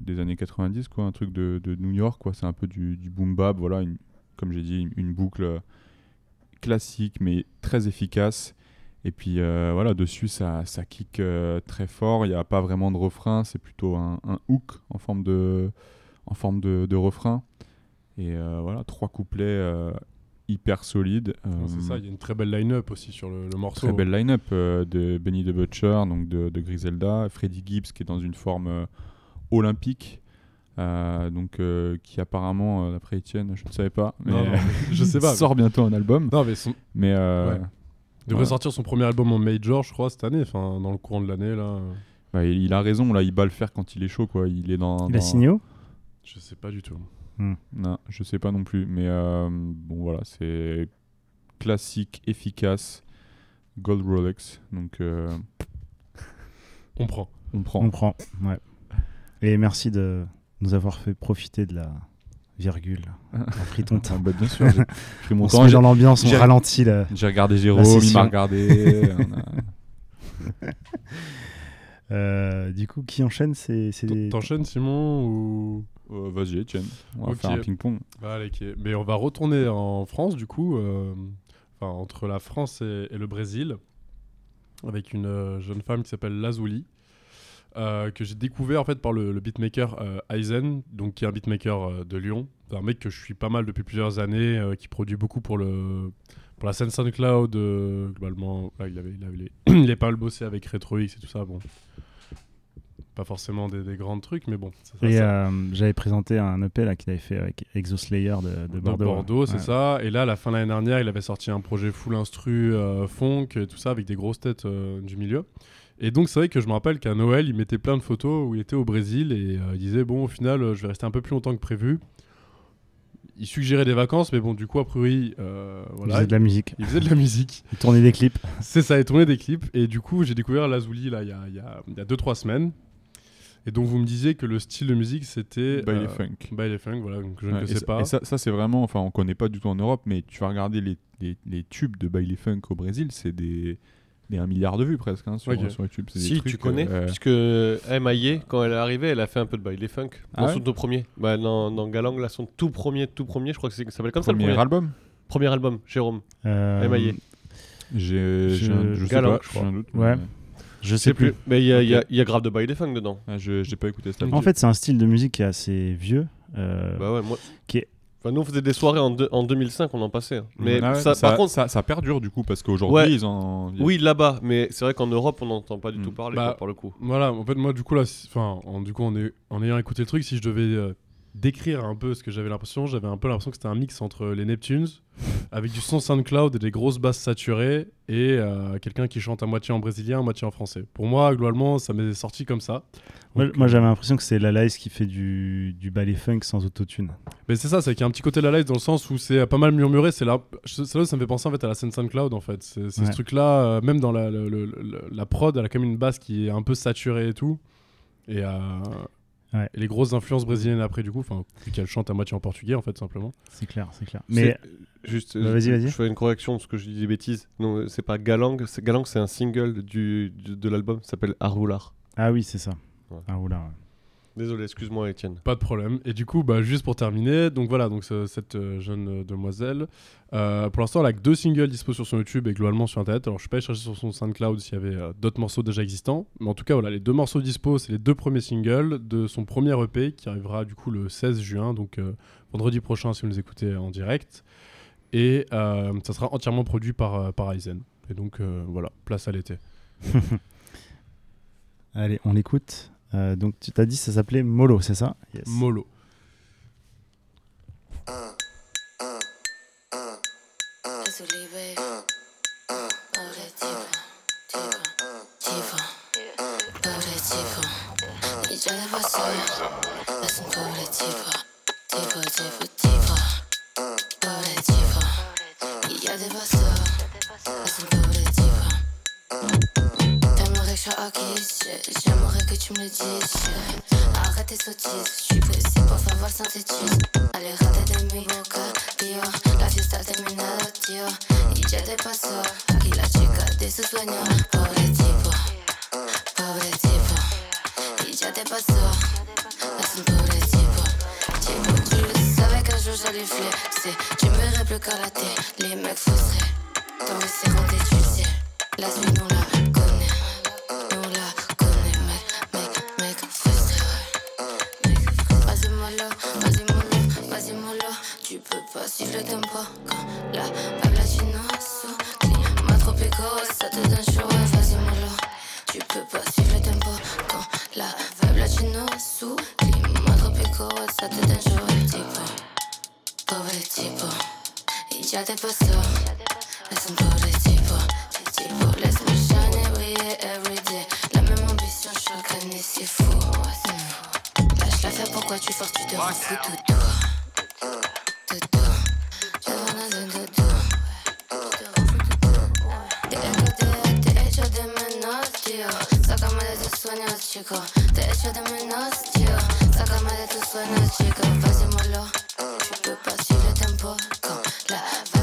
des années 90 quoi, un truc de, de New York quoi. C'est un peu du, boom bap, voilà, une- comme j'ai dit, une, boucle classique mais très efficace. Et puis euh, voilà, dessus ça, ça kick euh, très fort. Il n'y a pas vraiment de refrain, c'est plutôt un, hook en forme de, en forme de, refrain. Et voilà, trois couplets hyper solides. Ouais, c'est Euh, ça, il y a une très belle line-up aussi sur le, le morceau. Très belle line-up euh, de Benny the Butcher, donc de, de Griselda, Freddie Gibbs qui est dans une forme euh, olympique, euh, donc euh, qui apparemment, euh, d'après Étienne, je ne savais pas, mais Non, non, je sais (laughs) pas. sort bientôt un album. Non, mais son- mais euh, Ouais. Il devrait sortir son premier album en major, je crois, cette année, enfin dans le courant de l'année là. Ouais, il, il a raison, là, il bat le fer quand il est chaud, quoi. Il est dans. Il a dans- signé où? Je sais pas du tout. Non, je sais pas non plus, mais euh, bon voilà, c'est classique, efficace, Gold Rolex, donc euh, On prend. on prend. On prend, ouais. Et merci de nous avoir fait profiter de la virgule en friton. Ah (laughs) bah, bien sûr, j'ai pris mon on temps, se met j'ai- dans l'ambiance, on j'ai- ralentit la j'ai regardé Jérôme, il m'a regardé, on a- (laughs) Euh, du coup, qui enchaîne C'est T'enchaînes Simon ou? Euh, Vas-y, Etienne, on va faire un ping-pong. Bah. Mais on va retourner en France du coup, euh, entre la France et, et le Brésil, avec une euh, jeune femme qui s'appelle Lazuli. euh, que j'ai découvert en fait par le, le beatmaker euh, Aizen, donc qui est un beatmaker euh, de Lyon, C'est un mec que je suis pas mal depuis plusieurs années, euh, qui produit beaucoup pour le pour la scène SoundCloud euh, globalement. Là, il avait il avait, les- (clears throat) il avait pas mal bossé avec RetroX et tout ça, bon. Pas forcément des, des grands trucs, mais bon. ça- Et euh, j'avais présenté un EP là qu'il avait fait avec Exoslayer de, de Bordeaux. Bordeaux, c'est Ouais. ça. Et là, à la fin de l'année dernière, il avait sorti un projet full instru, euh, funk, et tout ça, avec des grosses têtes euh, du milieu. Et donc, c'est vrai que je me rappelle qu'à Noël, il mettait plein de photos où il était au Brésil et il disait Bon, au final, je vais rester un peu plus longtemps que prévu. Il suggérait des vacances, mais bon, du coup, a priori, voilà. faisait de la musique. Il faisait de la musique. (laughs) Il tournait des clips. C'est ça, il tournait des clips. Et du coup, j'ai découvert Lazuli là, il y a 2-3 y a, il y a deux, trois semaines. Et donc, vous me disiez que le style de musique, c'était. Baile euh, funk. Baile funk, voilà, donc je ne Ouais, le et sais ça- pas. Et ça, ça, c'est vraiment, enfin, on connaît pas du tout en Europe, mais tu vas regarder les, les, les tubes de baile funk au Brésil, c'est des, Mais un milliard de vues presque hein, sur, sur YouTube. des Si, trucs, tu connais, euh, puisque M.I.A., quand elle est arrivée, elle a fait un peu de baile funk Ah dans ouais son tout premier. Bah, dans, dans Galang, là, son tout premier, tout premier, je crois que ça s'appelle comme ça le Premier premier album Premier album, Jérôme. Euh, M.I.A. J'ai un- je sais Galang, pas, je j'ai crois. un doute. Ouais. mais- Je sais plus. Mais il y, a- y y grave de baile funk dedans. Ah, je j'ai pas écouté album. En fait, c'est un style de musique qui est assez vieux. euh, Bah ouais, moi. qui est Enfin, nous, on faisait des soirées en, deux- en 2005, on en passait. hein. Mais Ah ouais, ça, par contre, ça, ça perdure du coup parce qu'aujourd'hui Ouais. ils en. Oui, là-bas, mais c'est vrai qu'en Europe, on n'entend pas du tout parler, Bah, quoi, pour le coup. Voilà, en fait, moi, du coup, là, enfin, en, du coup, en, est- en ayant écouté le truc, si je devais euh, décrire un peu ce que j'avais l'impression, j'avais un peu l'impression que c'était un mix entre les Neptunes, avec du son SoundCloud et des grosses basses saturées, et euh, quelqu'un qui chante à moitié en brésilien, à moitié en français. Pour moi, globalement, ça m'est sorti comme ça. Moi, Donc, moi, j'avais l'impression que c'est la Lice qui fait du, du ballet funk sans autotune. Mais c'est ça, c'est qu'il y a un petit côté de la live dans le sens où c'est pas mal murmuré. C'est là, ça, ça me fait penser en fait à la scène SoundCloud en fait. C'est Ouais. ce truc-là, euh, même dans la, le- le- le- la prod, elle a même une basse qui est un peu saturée et tout. Et, euh, Ouais. et les grosses influences brésiliennes après du coup, enfin, qu'elle chante à moitié en portugais en fait simplement. C'est clair, c'est clair. Mais juste, Bah, vas-y, vas-y. Je fais une correction parce que je dis des bêtises. Non, c'est pas Galang. Galang, c'est un single du, du- de l'album. Ça s'appelle Aroular. Ah oui, c'est ça. Ouais. Désolé, excuse-moi, Étienne. Pas de problème. Et du coup, bah, juste pour terminer, donc voilà, donc ce- cette euh, jeune euh, demoiselle, euh, pour l'instant, elle a que deux singles dispo sur son YouTube et globalement sur Internet. Alors, je suis pas allé chercher sur son SoundCloud s'il y avait euh, d'autres morceaux déjà existants, mais en tout cas, voilà, les deux morceaux dispo, c'est les deux premiers singles de son premier EP qui arrivera du coup le 16 juin, donc euh, vendredi prochain si vous nous écoutez en direct. Et euh, ça sera entièrement produit par, par Aizen. Et donc euh, voilà, place à l'été. (laughs) Allez, on l'écoute. Euh, donc tu t'as dit ça s'appelait Molo, c'est ça? Molo. Chico Te hecho de menos, tío Sácame de tus sueños, chico. Vas-y, mollo Tu peux pas suivre le tempo Quand la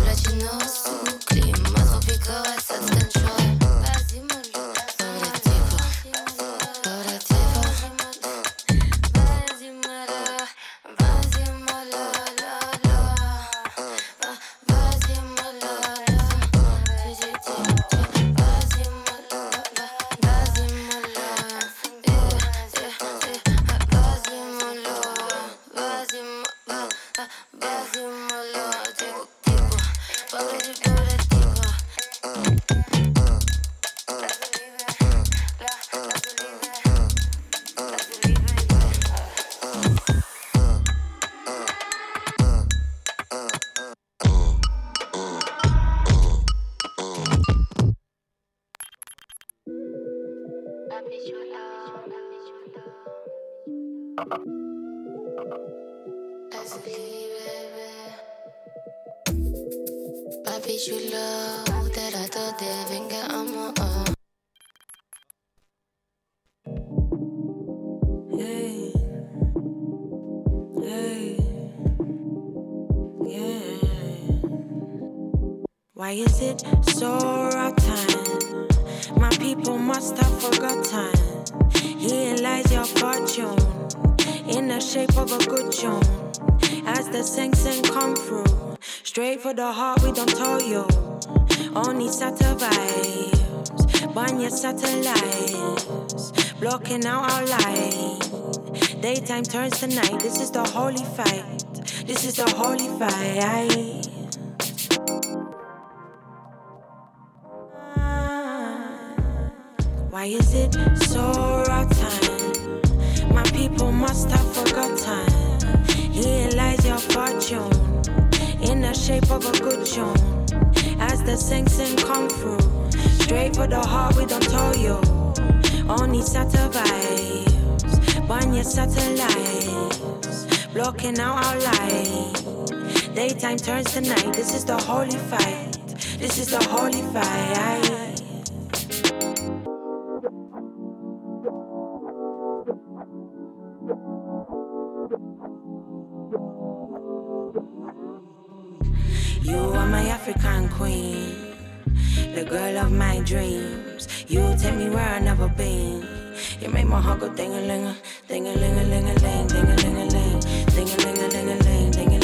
Turns to night. This is the holy fight. This is the holy fight. Why is it so rotten? My people must have forgotten. Here lies your fortune in the shape of a good tune. As the sing sing come through, straight for the heart, we don't tell you. Only satellites, burn your satellites, blocking out our light. Daytime turns to night. This is the holy fight. This is the holy fight. You are my African queen, the girl of my dreams. You take me where I've never been. You make my heart go ding a ling a, ding a ling a ling a ling, ding a ling a ling, ding a ling a ling a ling, ding a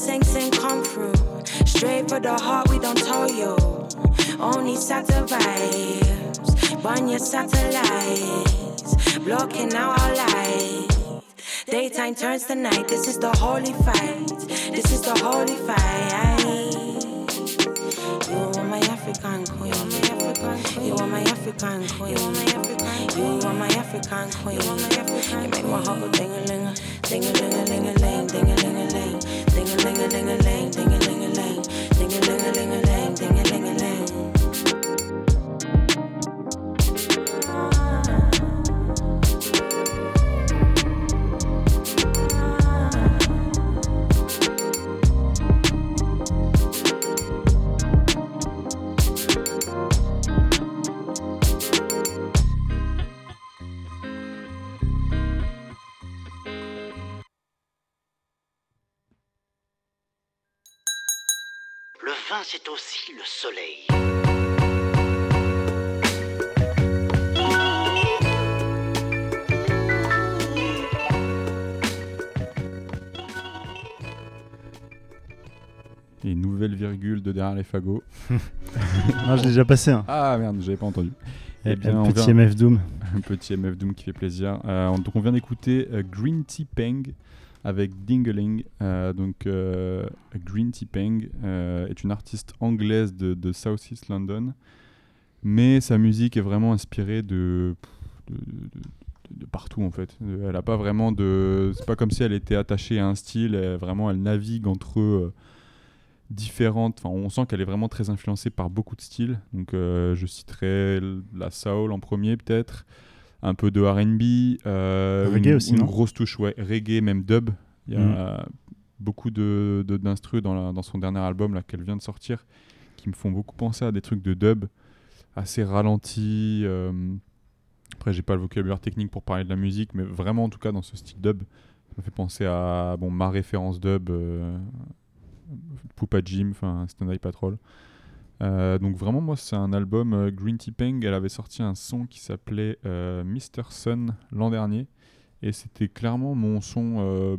sing sing come through, straight for the heart, we don't tell you. Only satellites, burn your satellites, blocking out our light. Daytime turns to night. This is the holy fight. This is the holy fight. You are my African queen. You are my African queen. You are my African queen. You are my African queen. You make my heart go ding a ling ding a ling a ling a ling, ding a ling a ling, ding a ling a ling a ling, ding a ling a ling, ding a ling a ling a ling, ding a le soleil. Et nouvelle virgule de derrière les fagots. (laughs) Non, je l'ai déjà passé, hein. Ah merde, j'avais pas entendu. Et Eh un on petit vient- MF Doom. (laughs) Un petit MF Doom qui fait plaisir. Euh, on- donc on vient d'écouter euh, Green Tea Peng avec Dingeling. Euh, donc euh, Green Tea Peng euh, est une artiste anglaise de, de South East London, mais sa musique est vraiment inspirée de, partout en fait. Elle a pas vraiment de, c'est pas comme si elle était attachée à un style. Vraiment, elle navigue entre différentes. Enfin, on sent qu'elle est vraiment très influencée par beaucoup de styles. Donc, je citerai la soul en premier, peut-être. Un peu de RB. euh, Reggae une, aussi, une non grosse touche, ouais. Reggae, même dub. Il y a Mm. euh, beaucoup de, de- d'instrus dans, la- dans son dernier album là, qu'elle vient de sortir qui me font beaucoup penser à des trucs de dub assez ralentis. euh, Après, j'ai pas le vocabulaire technique pour parler de la musique, mais vraiment, en tout cas, dans ce style dub, ça me fait penser à bon, ma référence dub, euh, Poupa Jim, enfin Stand Eye Patrol. Euh, donc vraiment, moi, c'est un album euh, Green Tea Peng. Elle avait sorti un son qui s'appelait euh, Mr. Sun l'an dernier. Et c'était clairement mon son, euh,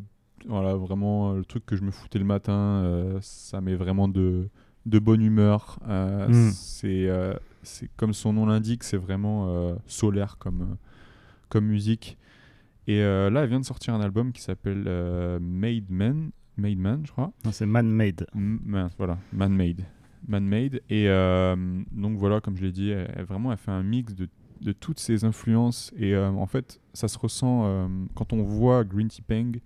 voilà, vraiment le truc que je me foutais le matin. ça met vraiment de, de bonne humeur. Mm. C'est comme son nom l'indique, c'est vraiment solaire comme, comme musique. Et là, elle vient de sortir un album qui s'appelle Made Man, Made Man, je crois. Non, c'est Man Made. M- voilà, Man Made. Man-Made. Et euh, donc voilà, comme je l'ai dit, elle, elle- vraiment, elle fait un mix de, de toutes ces influences. Et euh, en fait, ça se ressent euh, quand on voit Green Tea Peng.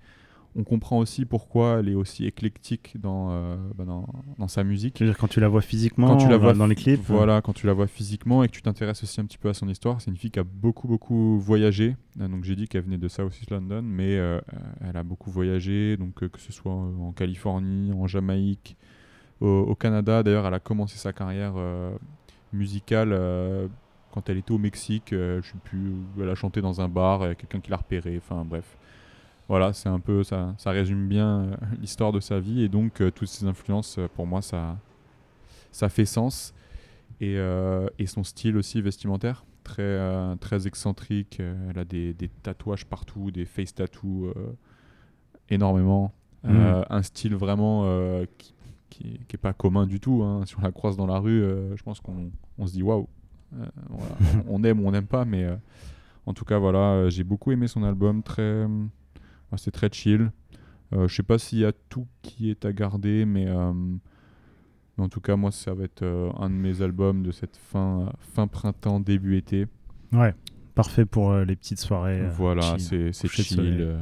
On comprend aussi pourquoi elle est aussi éclectique dans, euh, bah, dans, dans sa musique. Dire, quand tu la vois physiquement, Quand tu la dans- vois dans les clips, euh. Voilà, quand tu la vois physiquement et que tu t'intéresses aussi un petit peu à son histoire, c'est une fille qui a beaucoup beaucoup voyagé. Donc j'ai dit qu'elle venait de South London, mais euh, elle a beaucoup voyagé, donc euh, que ce soit en Californie, en Jamaïque, au, au Canada. D'ailleurs, elle a commencé sa carrière euh, musicale euh, quand elle était au Mexique. euh, je sais plus, elle a chanté dans un bar, quelqu'un qui l'a repéré. Enfin bref. Voilà, c'est un peu ça, ça résume bien l'histoire de sa vie et donc toutes ces influences pour moi ça ça fait sens et, euh, et son style aussi vestimentaire très euh, très excentrique elle a des, des tatouages partout des face tattoos euh, énormément Euh, un style vraiment qui, qui, qui est pas commun du tout hein. si on la croise dans la rue euh, je pense qu'on on se dit waouh Euh, voilà. (laughs) on aime ou on n'aime pas mais euh, en tout cas voilà j'ai beaucoup aimé son album très c'est très chill je sais pas s'il y a tout qui est à garder mais en tout cas, moi, ça va être euh, un de mes albums de cette fin, fin printemps, début été. Ouais, parfait pour euh, les petites soirées. euh, Voilà, c'est chill.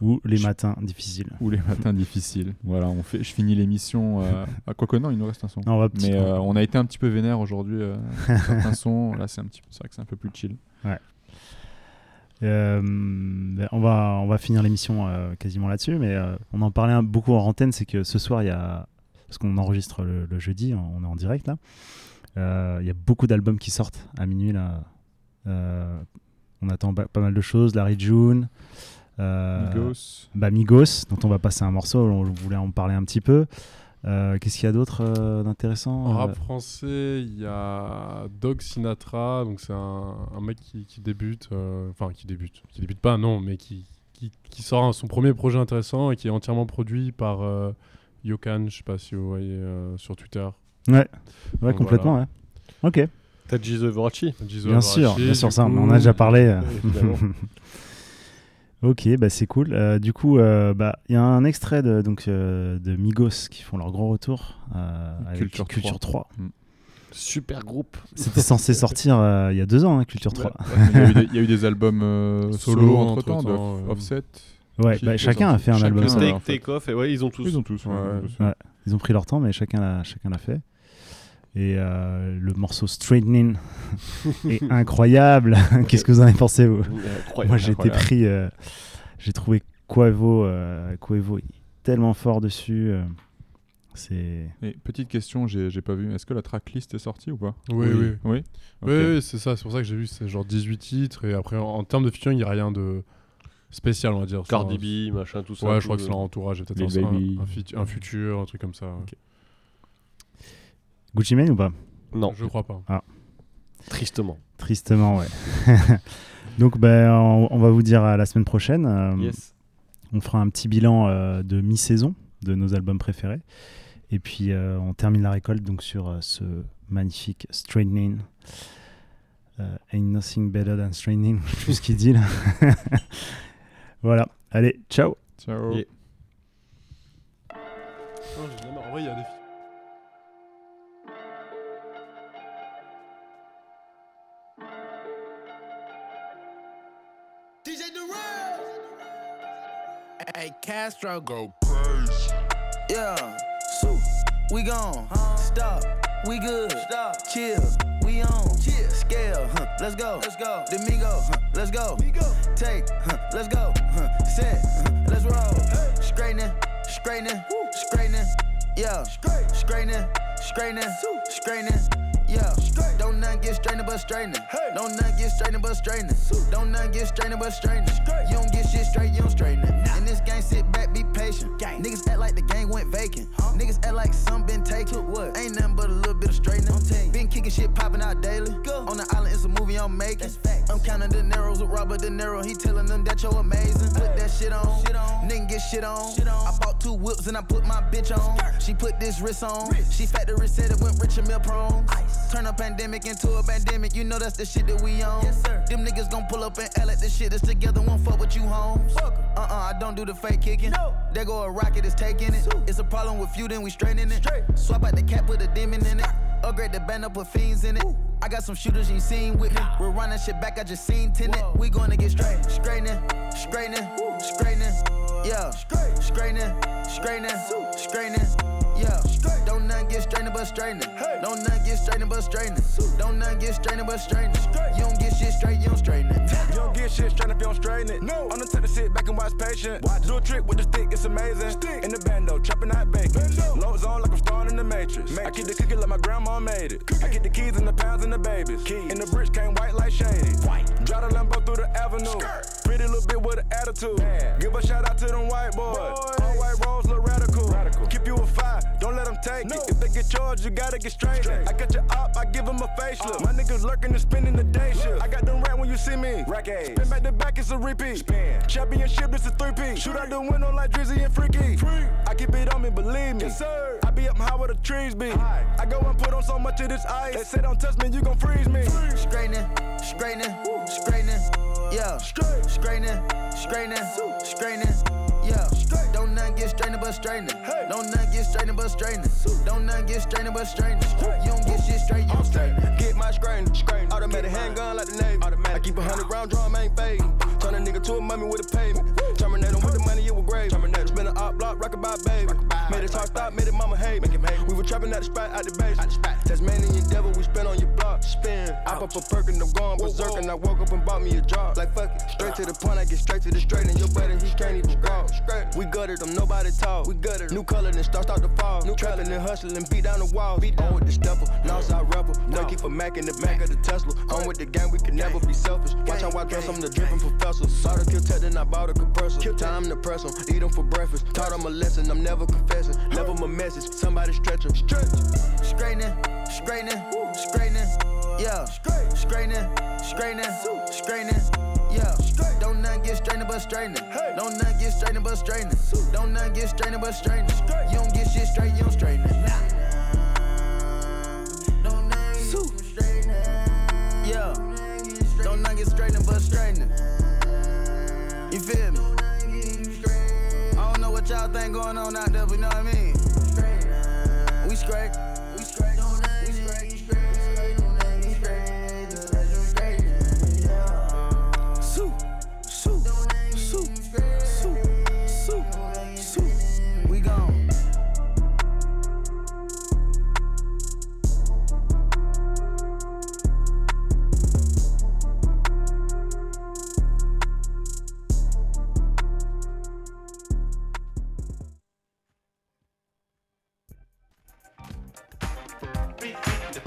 Ou les je- matins difficiles. Ou les matins difficiles. (laughs) Voilà, on fait, je finis l'émission. Euh, à quoi que non, il nous reste un son. Non, Mais euh, on a été un petit peu vénère aujourd'hui. euh, (laughs) certains sons, là, c'est un petit peu, c'est vrai que c'est un peu plus chill. Ouais. Euh, ben, on, va, on va finir l'émission euh, quasiment là-dessus, mais euh, on en parlait un- beaucoup en antenne, c'est que ce soir, il y a, parce qu'on enregistre le, le jeudi, on est en direct là, il y a beaucoup d'albums qui sortent à minuit là. On attend pas mal de choses, Larry June, Migos. bah, Migos, dont on va passer un morceau, on voulait en parler un petit peu. Euh, Qu'est-ce qu'il y a d'autre euh, d'intéressant En Euh, rap français, il y a Dog Sinatra, donc c'est un, un mec qui, qui débute, euh, enfin qui débute, qui débute pas, non, mais qui, qui, qui sort son premier projet intéressant et qui est entièrement produit par euh, Yokan, je sais pas si vous voyez euh, sur Twitter. Ouais, ouais, Donc complètement, voilà. ouais. Ok. T'as Gizo Gizo Bien sûr, bien sûr, ça, on en a déjà parlé. (laughs) (laughs) ok, bah c'est cool. Euh, du coup, euh, bah, il y a un extrait de, donc, euh, de Migos qui font leur grand retour euh, avec Culture Culture, 3. 3. Mm. Super groupe. C'était censé (laughs) sortir euh, il y a deux ans, hein, Culture 3. Il y, a eu des, il y a eu des albums euh, (laughs) solo, Solo entre temps, de euh. Offset. Ouais, bah, chacun a fait un chacun, album. Take, en fait. Take Off, et ouais, ils ont tous. Ils ont tous. ouais, Ouais. bien sûr. Ouais, ils ont pris leur temps, mais chacun l'a, chacun l'a fait. Et euh, le morceau Straightening (laughs) est incroyable. (laughs) Qu'est-ce que vous en avez pensé, vous Incroyable. Moi, j'ai été pris. euh, j'ai trouvé Quavo, euh, Quavo tellement fort dessus. euh, c'est. Et petite question, j'ai pas vu. Est-ce que la tracklist est sortie ou pas Oui, oui. Oui. Oui, c'est ça, c'est pour ça que j'ai vu, c'est genre 18 titres, et après en, en termes de featuring, il n'y a rien de spécial, on va dire. Cardi B, machin, tout ça. Ouais, je crois que c'est leur entourage, peut-être un, Baby. un, un fit- un futur, un truc comme ça. ouais. Gucci Mane ou pas? Non, Je crois pas. tristement. Tristement, ouais. (laughs) Donc, ben, on, on va vous dire à la semaine prochaine. Euh, Yes. On fera un petit bilan euh, de mi-saison de nos albums préférés. Et puis, euh, on termine la récolte donc sur euh, ce magnifique Straightening. Ain't nothing better than Straightening. (laughs) Plus ce qu'il dit là. (laughs) voilà. Allez, ciao. Ciao. Yeah. Non, j'ai jamais- En vrai, il y a des Hey, Castro, Go crazy. Yeah, so we gone. Huh? Stop, we good. Stop, chill, we on. Chill, scale, huh? Let's go. Let's go. Domingo, huh? Let's go. Take, huh? Let's go. Huh? Set, huh? let's roll. Straightening, straightening, straightening. Yeah, straightening, straightening, straightening. Yeah, don't nothing get straightening but straightening. Don't nothing get straightening but straightening. Don't nothing get straightening but straightening. You don't get shit straight, you don't straighten it. In this game, sit back, be patient. Niggas act like the game went vacant. Niggas act like some been taken. What? Ain't nothing but a little bit of straightening. Been kicking shit popping out daily. Go. On the island, it's a movie I'm making. I'm counting the narrows with Robert De Niro. He telling them that you're amazing. Put that shit on. Nigga get shit on. I bought two whips and I put my bitch on. She put this wrist on. She factory said it went rich and meal prone. Turn a pandemic into a pandemic. You know that's the shit that we on. Them niggas gon' pull up and L at this shit that's together. Won't fuck with you, homes. Uh uh, I don't do the fake kicking. That There go a rocket, it's taking it. It's a problem with you, then we straightening it. Swap out the cap, put a demon in it. Upgrade the band up, put fiends in it. I got some shooters you ain't seen with me. We're running shit back, I just seen tenant. We gonna get straight, straightening, straightening, straightening. Yeah, straightening, straightening, straightening. Yeah, don't nothing get straightening but straightening. Don't nothing get straightening but straightening. Don't nothing get straightening but straightening. You don't get shit straight, you don't straighten it. You don't get shit straight if you don't straighten it. No. I'm the type to sit back and watch patient. Do a trick with the stick, it's amazing. In the bando, chopping out bacon. Low zone like I'm starring in the Matrix. I keep the cookie like my grandma made it. I get the keys and the pounds and the babies. Keys. And the bricks came white like shady. White. Drive the Lambo through the avenue. Pretty little bit with an attitude. Give a shout out to them white boys. All white rolls look radical. Keep you a fire, don't let them take it. If they get charged, you gotta get straight. I got your op, I give them a facelift. My niggas lurking and spending the day shift. I got them rat when you see me. Rack Spin back to back, it's a repeat. Spin. Championship, it's a three-piece. Shoot out the window like Drizzy and Freaky. I keep it on me, believe me. Yes, sir. I be up high where the trees be. I go and put on so much of this ice. They say don't touch me, you gon' freeze me. Straightening, straightening, straightening. Yeah, straightening, straightening, straightening. Yeah, don't nothing get straightening but straightening. Don't nothing get straightening but straightening. Don't nothing get straightening but straightening. You don't get shit straight, you don't straighten. Get my strain, strain. Automatic handgun like the Navy. I keep a hundred round drum, ain't fading. Turn a nigga to a mummy with a payment. Terminate him with the money, it was grave. Terminate. Spin a op block, rock by baby. Made it talk stop, made it mama hate. Make him hate. We were trapping at the spot, out the base. Tasmanian devil, we spin on your block. Spin. I pop a perk and I'm going berserk. And I woke up and bought me a job. Like fuck it. Straight to the point, I get straight to the straight. And your buddy, he can't even We gutted them, nobody talk. We gutted New color, then start start to fall. New trapping and hustling, beat down the walls. Beat on with the stepper, Northside rebel. Quakey for Mac in the back of the Tesla. I'm with the gang, we can never be selfish. Watch how I dress, I'm the dripping professor. Saw the kill tech, then I bought a compressor. Kill Time to press 'em, eat 'em for breakfast. Taught 'em a lesson, I'm never confessing. Never my message, somebody stretch 'em. Stretch. Straightening, straightening, straightening. Yeah, straightening, straightening, straightening. Yeah, don't nothing get straightening but straightening. Don't nothing get straightening but straightening. Don't nothing get straightening but straightening. You don't get shit straight, you don't straighten it. Yeah, don't nothing get straightening but straightening. You feel me? I don't know what y'all think going on out there, but you know what I mean? We straight.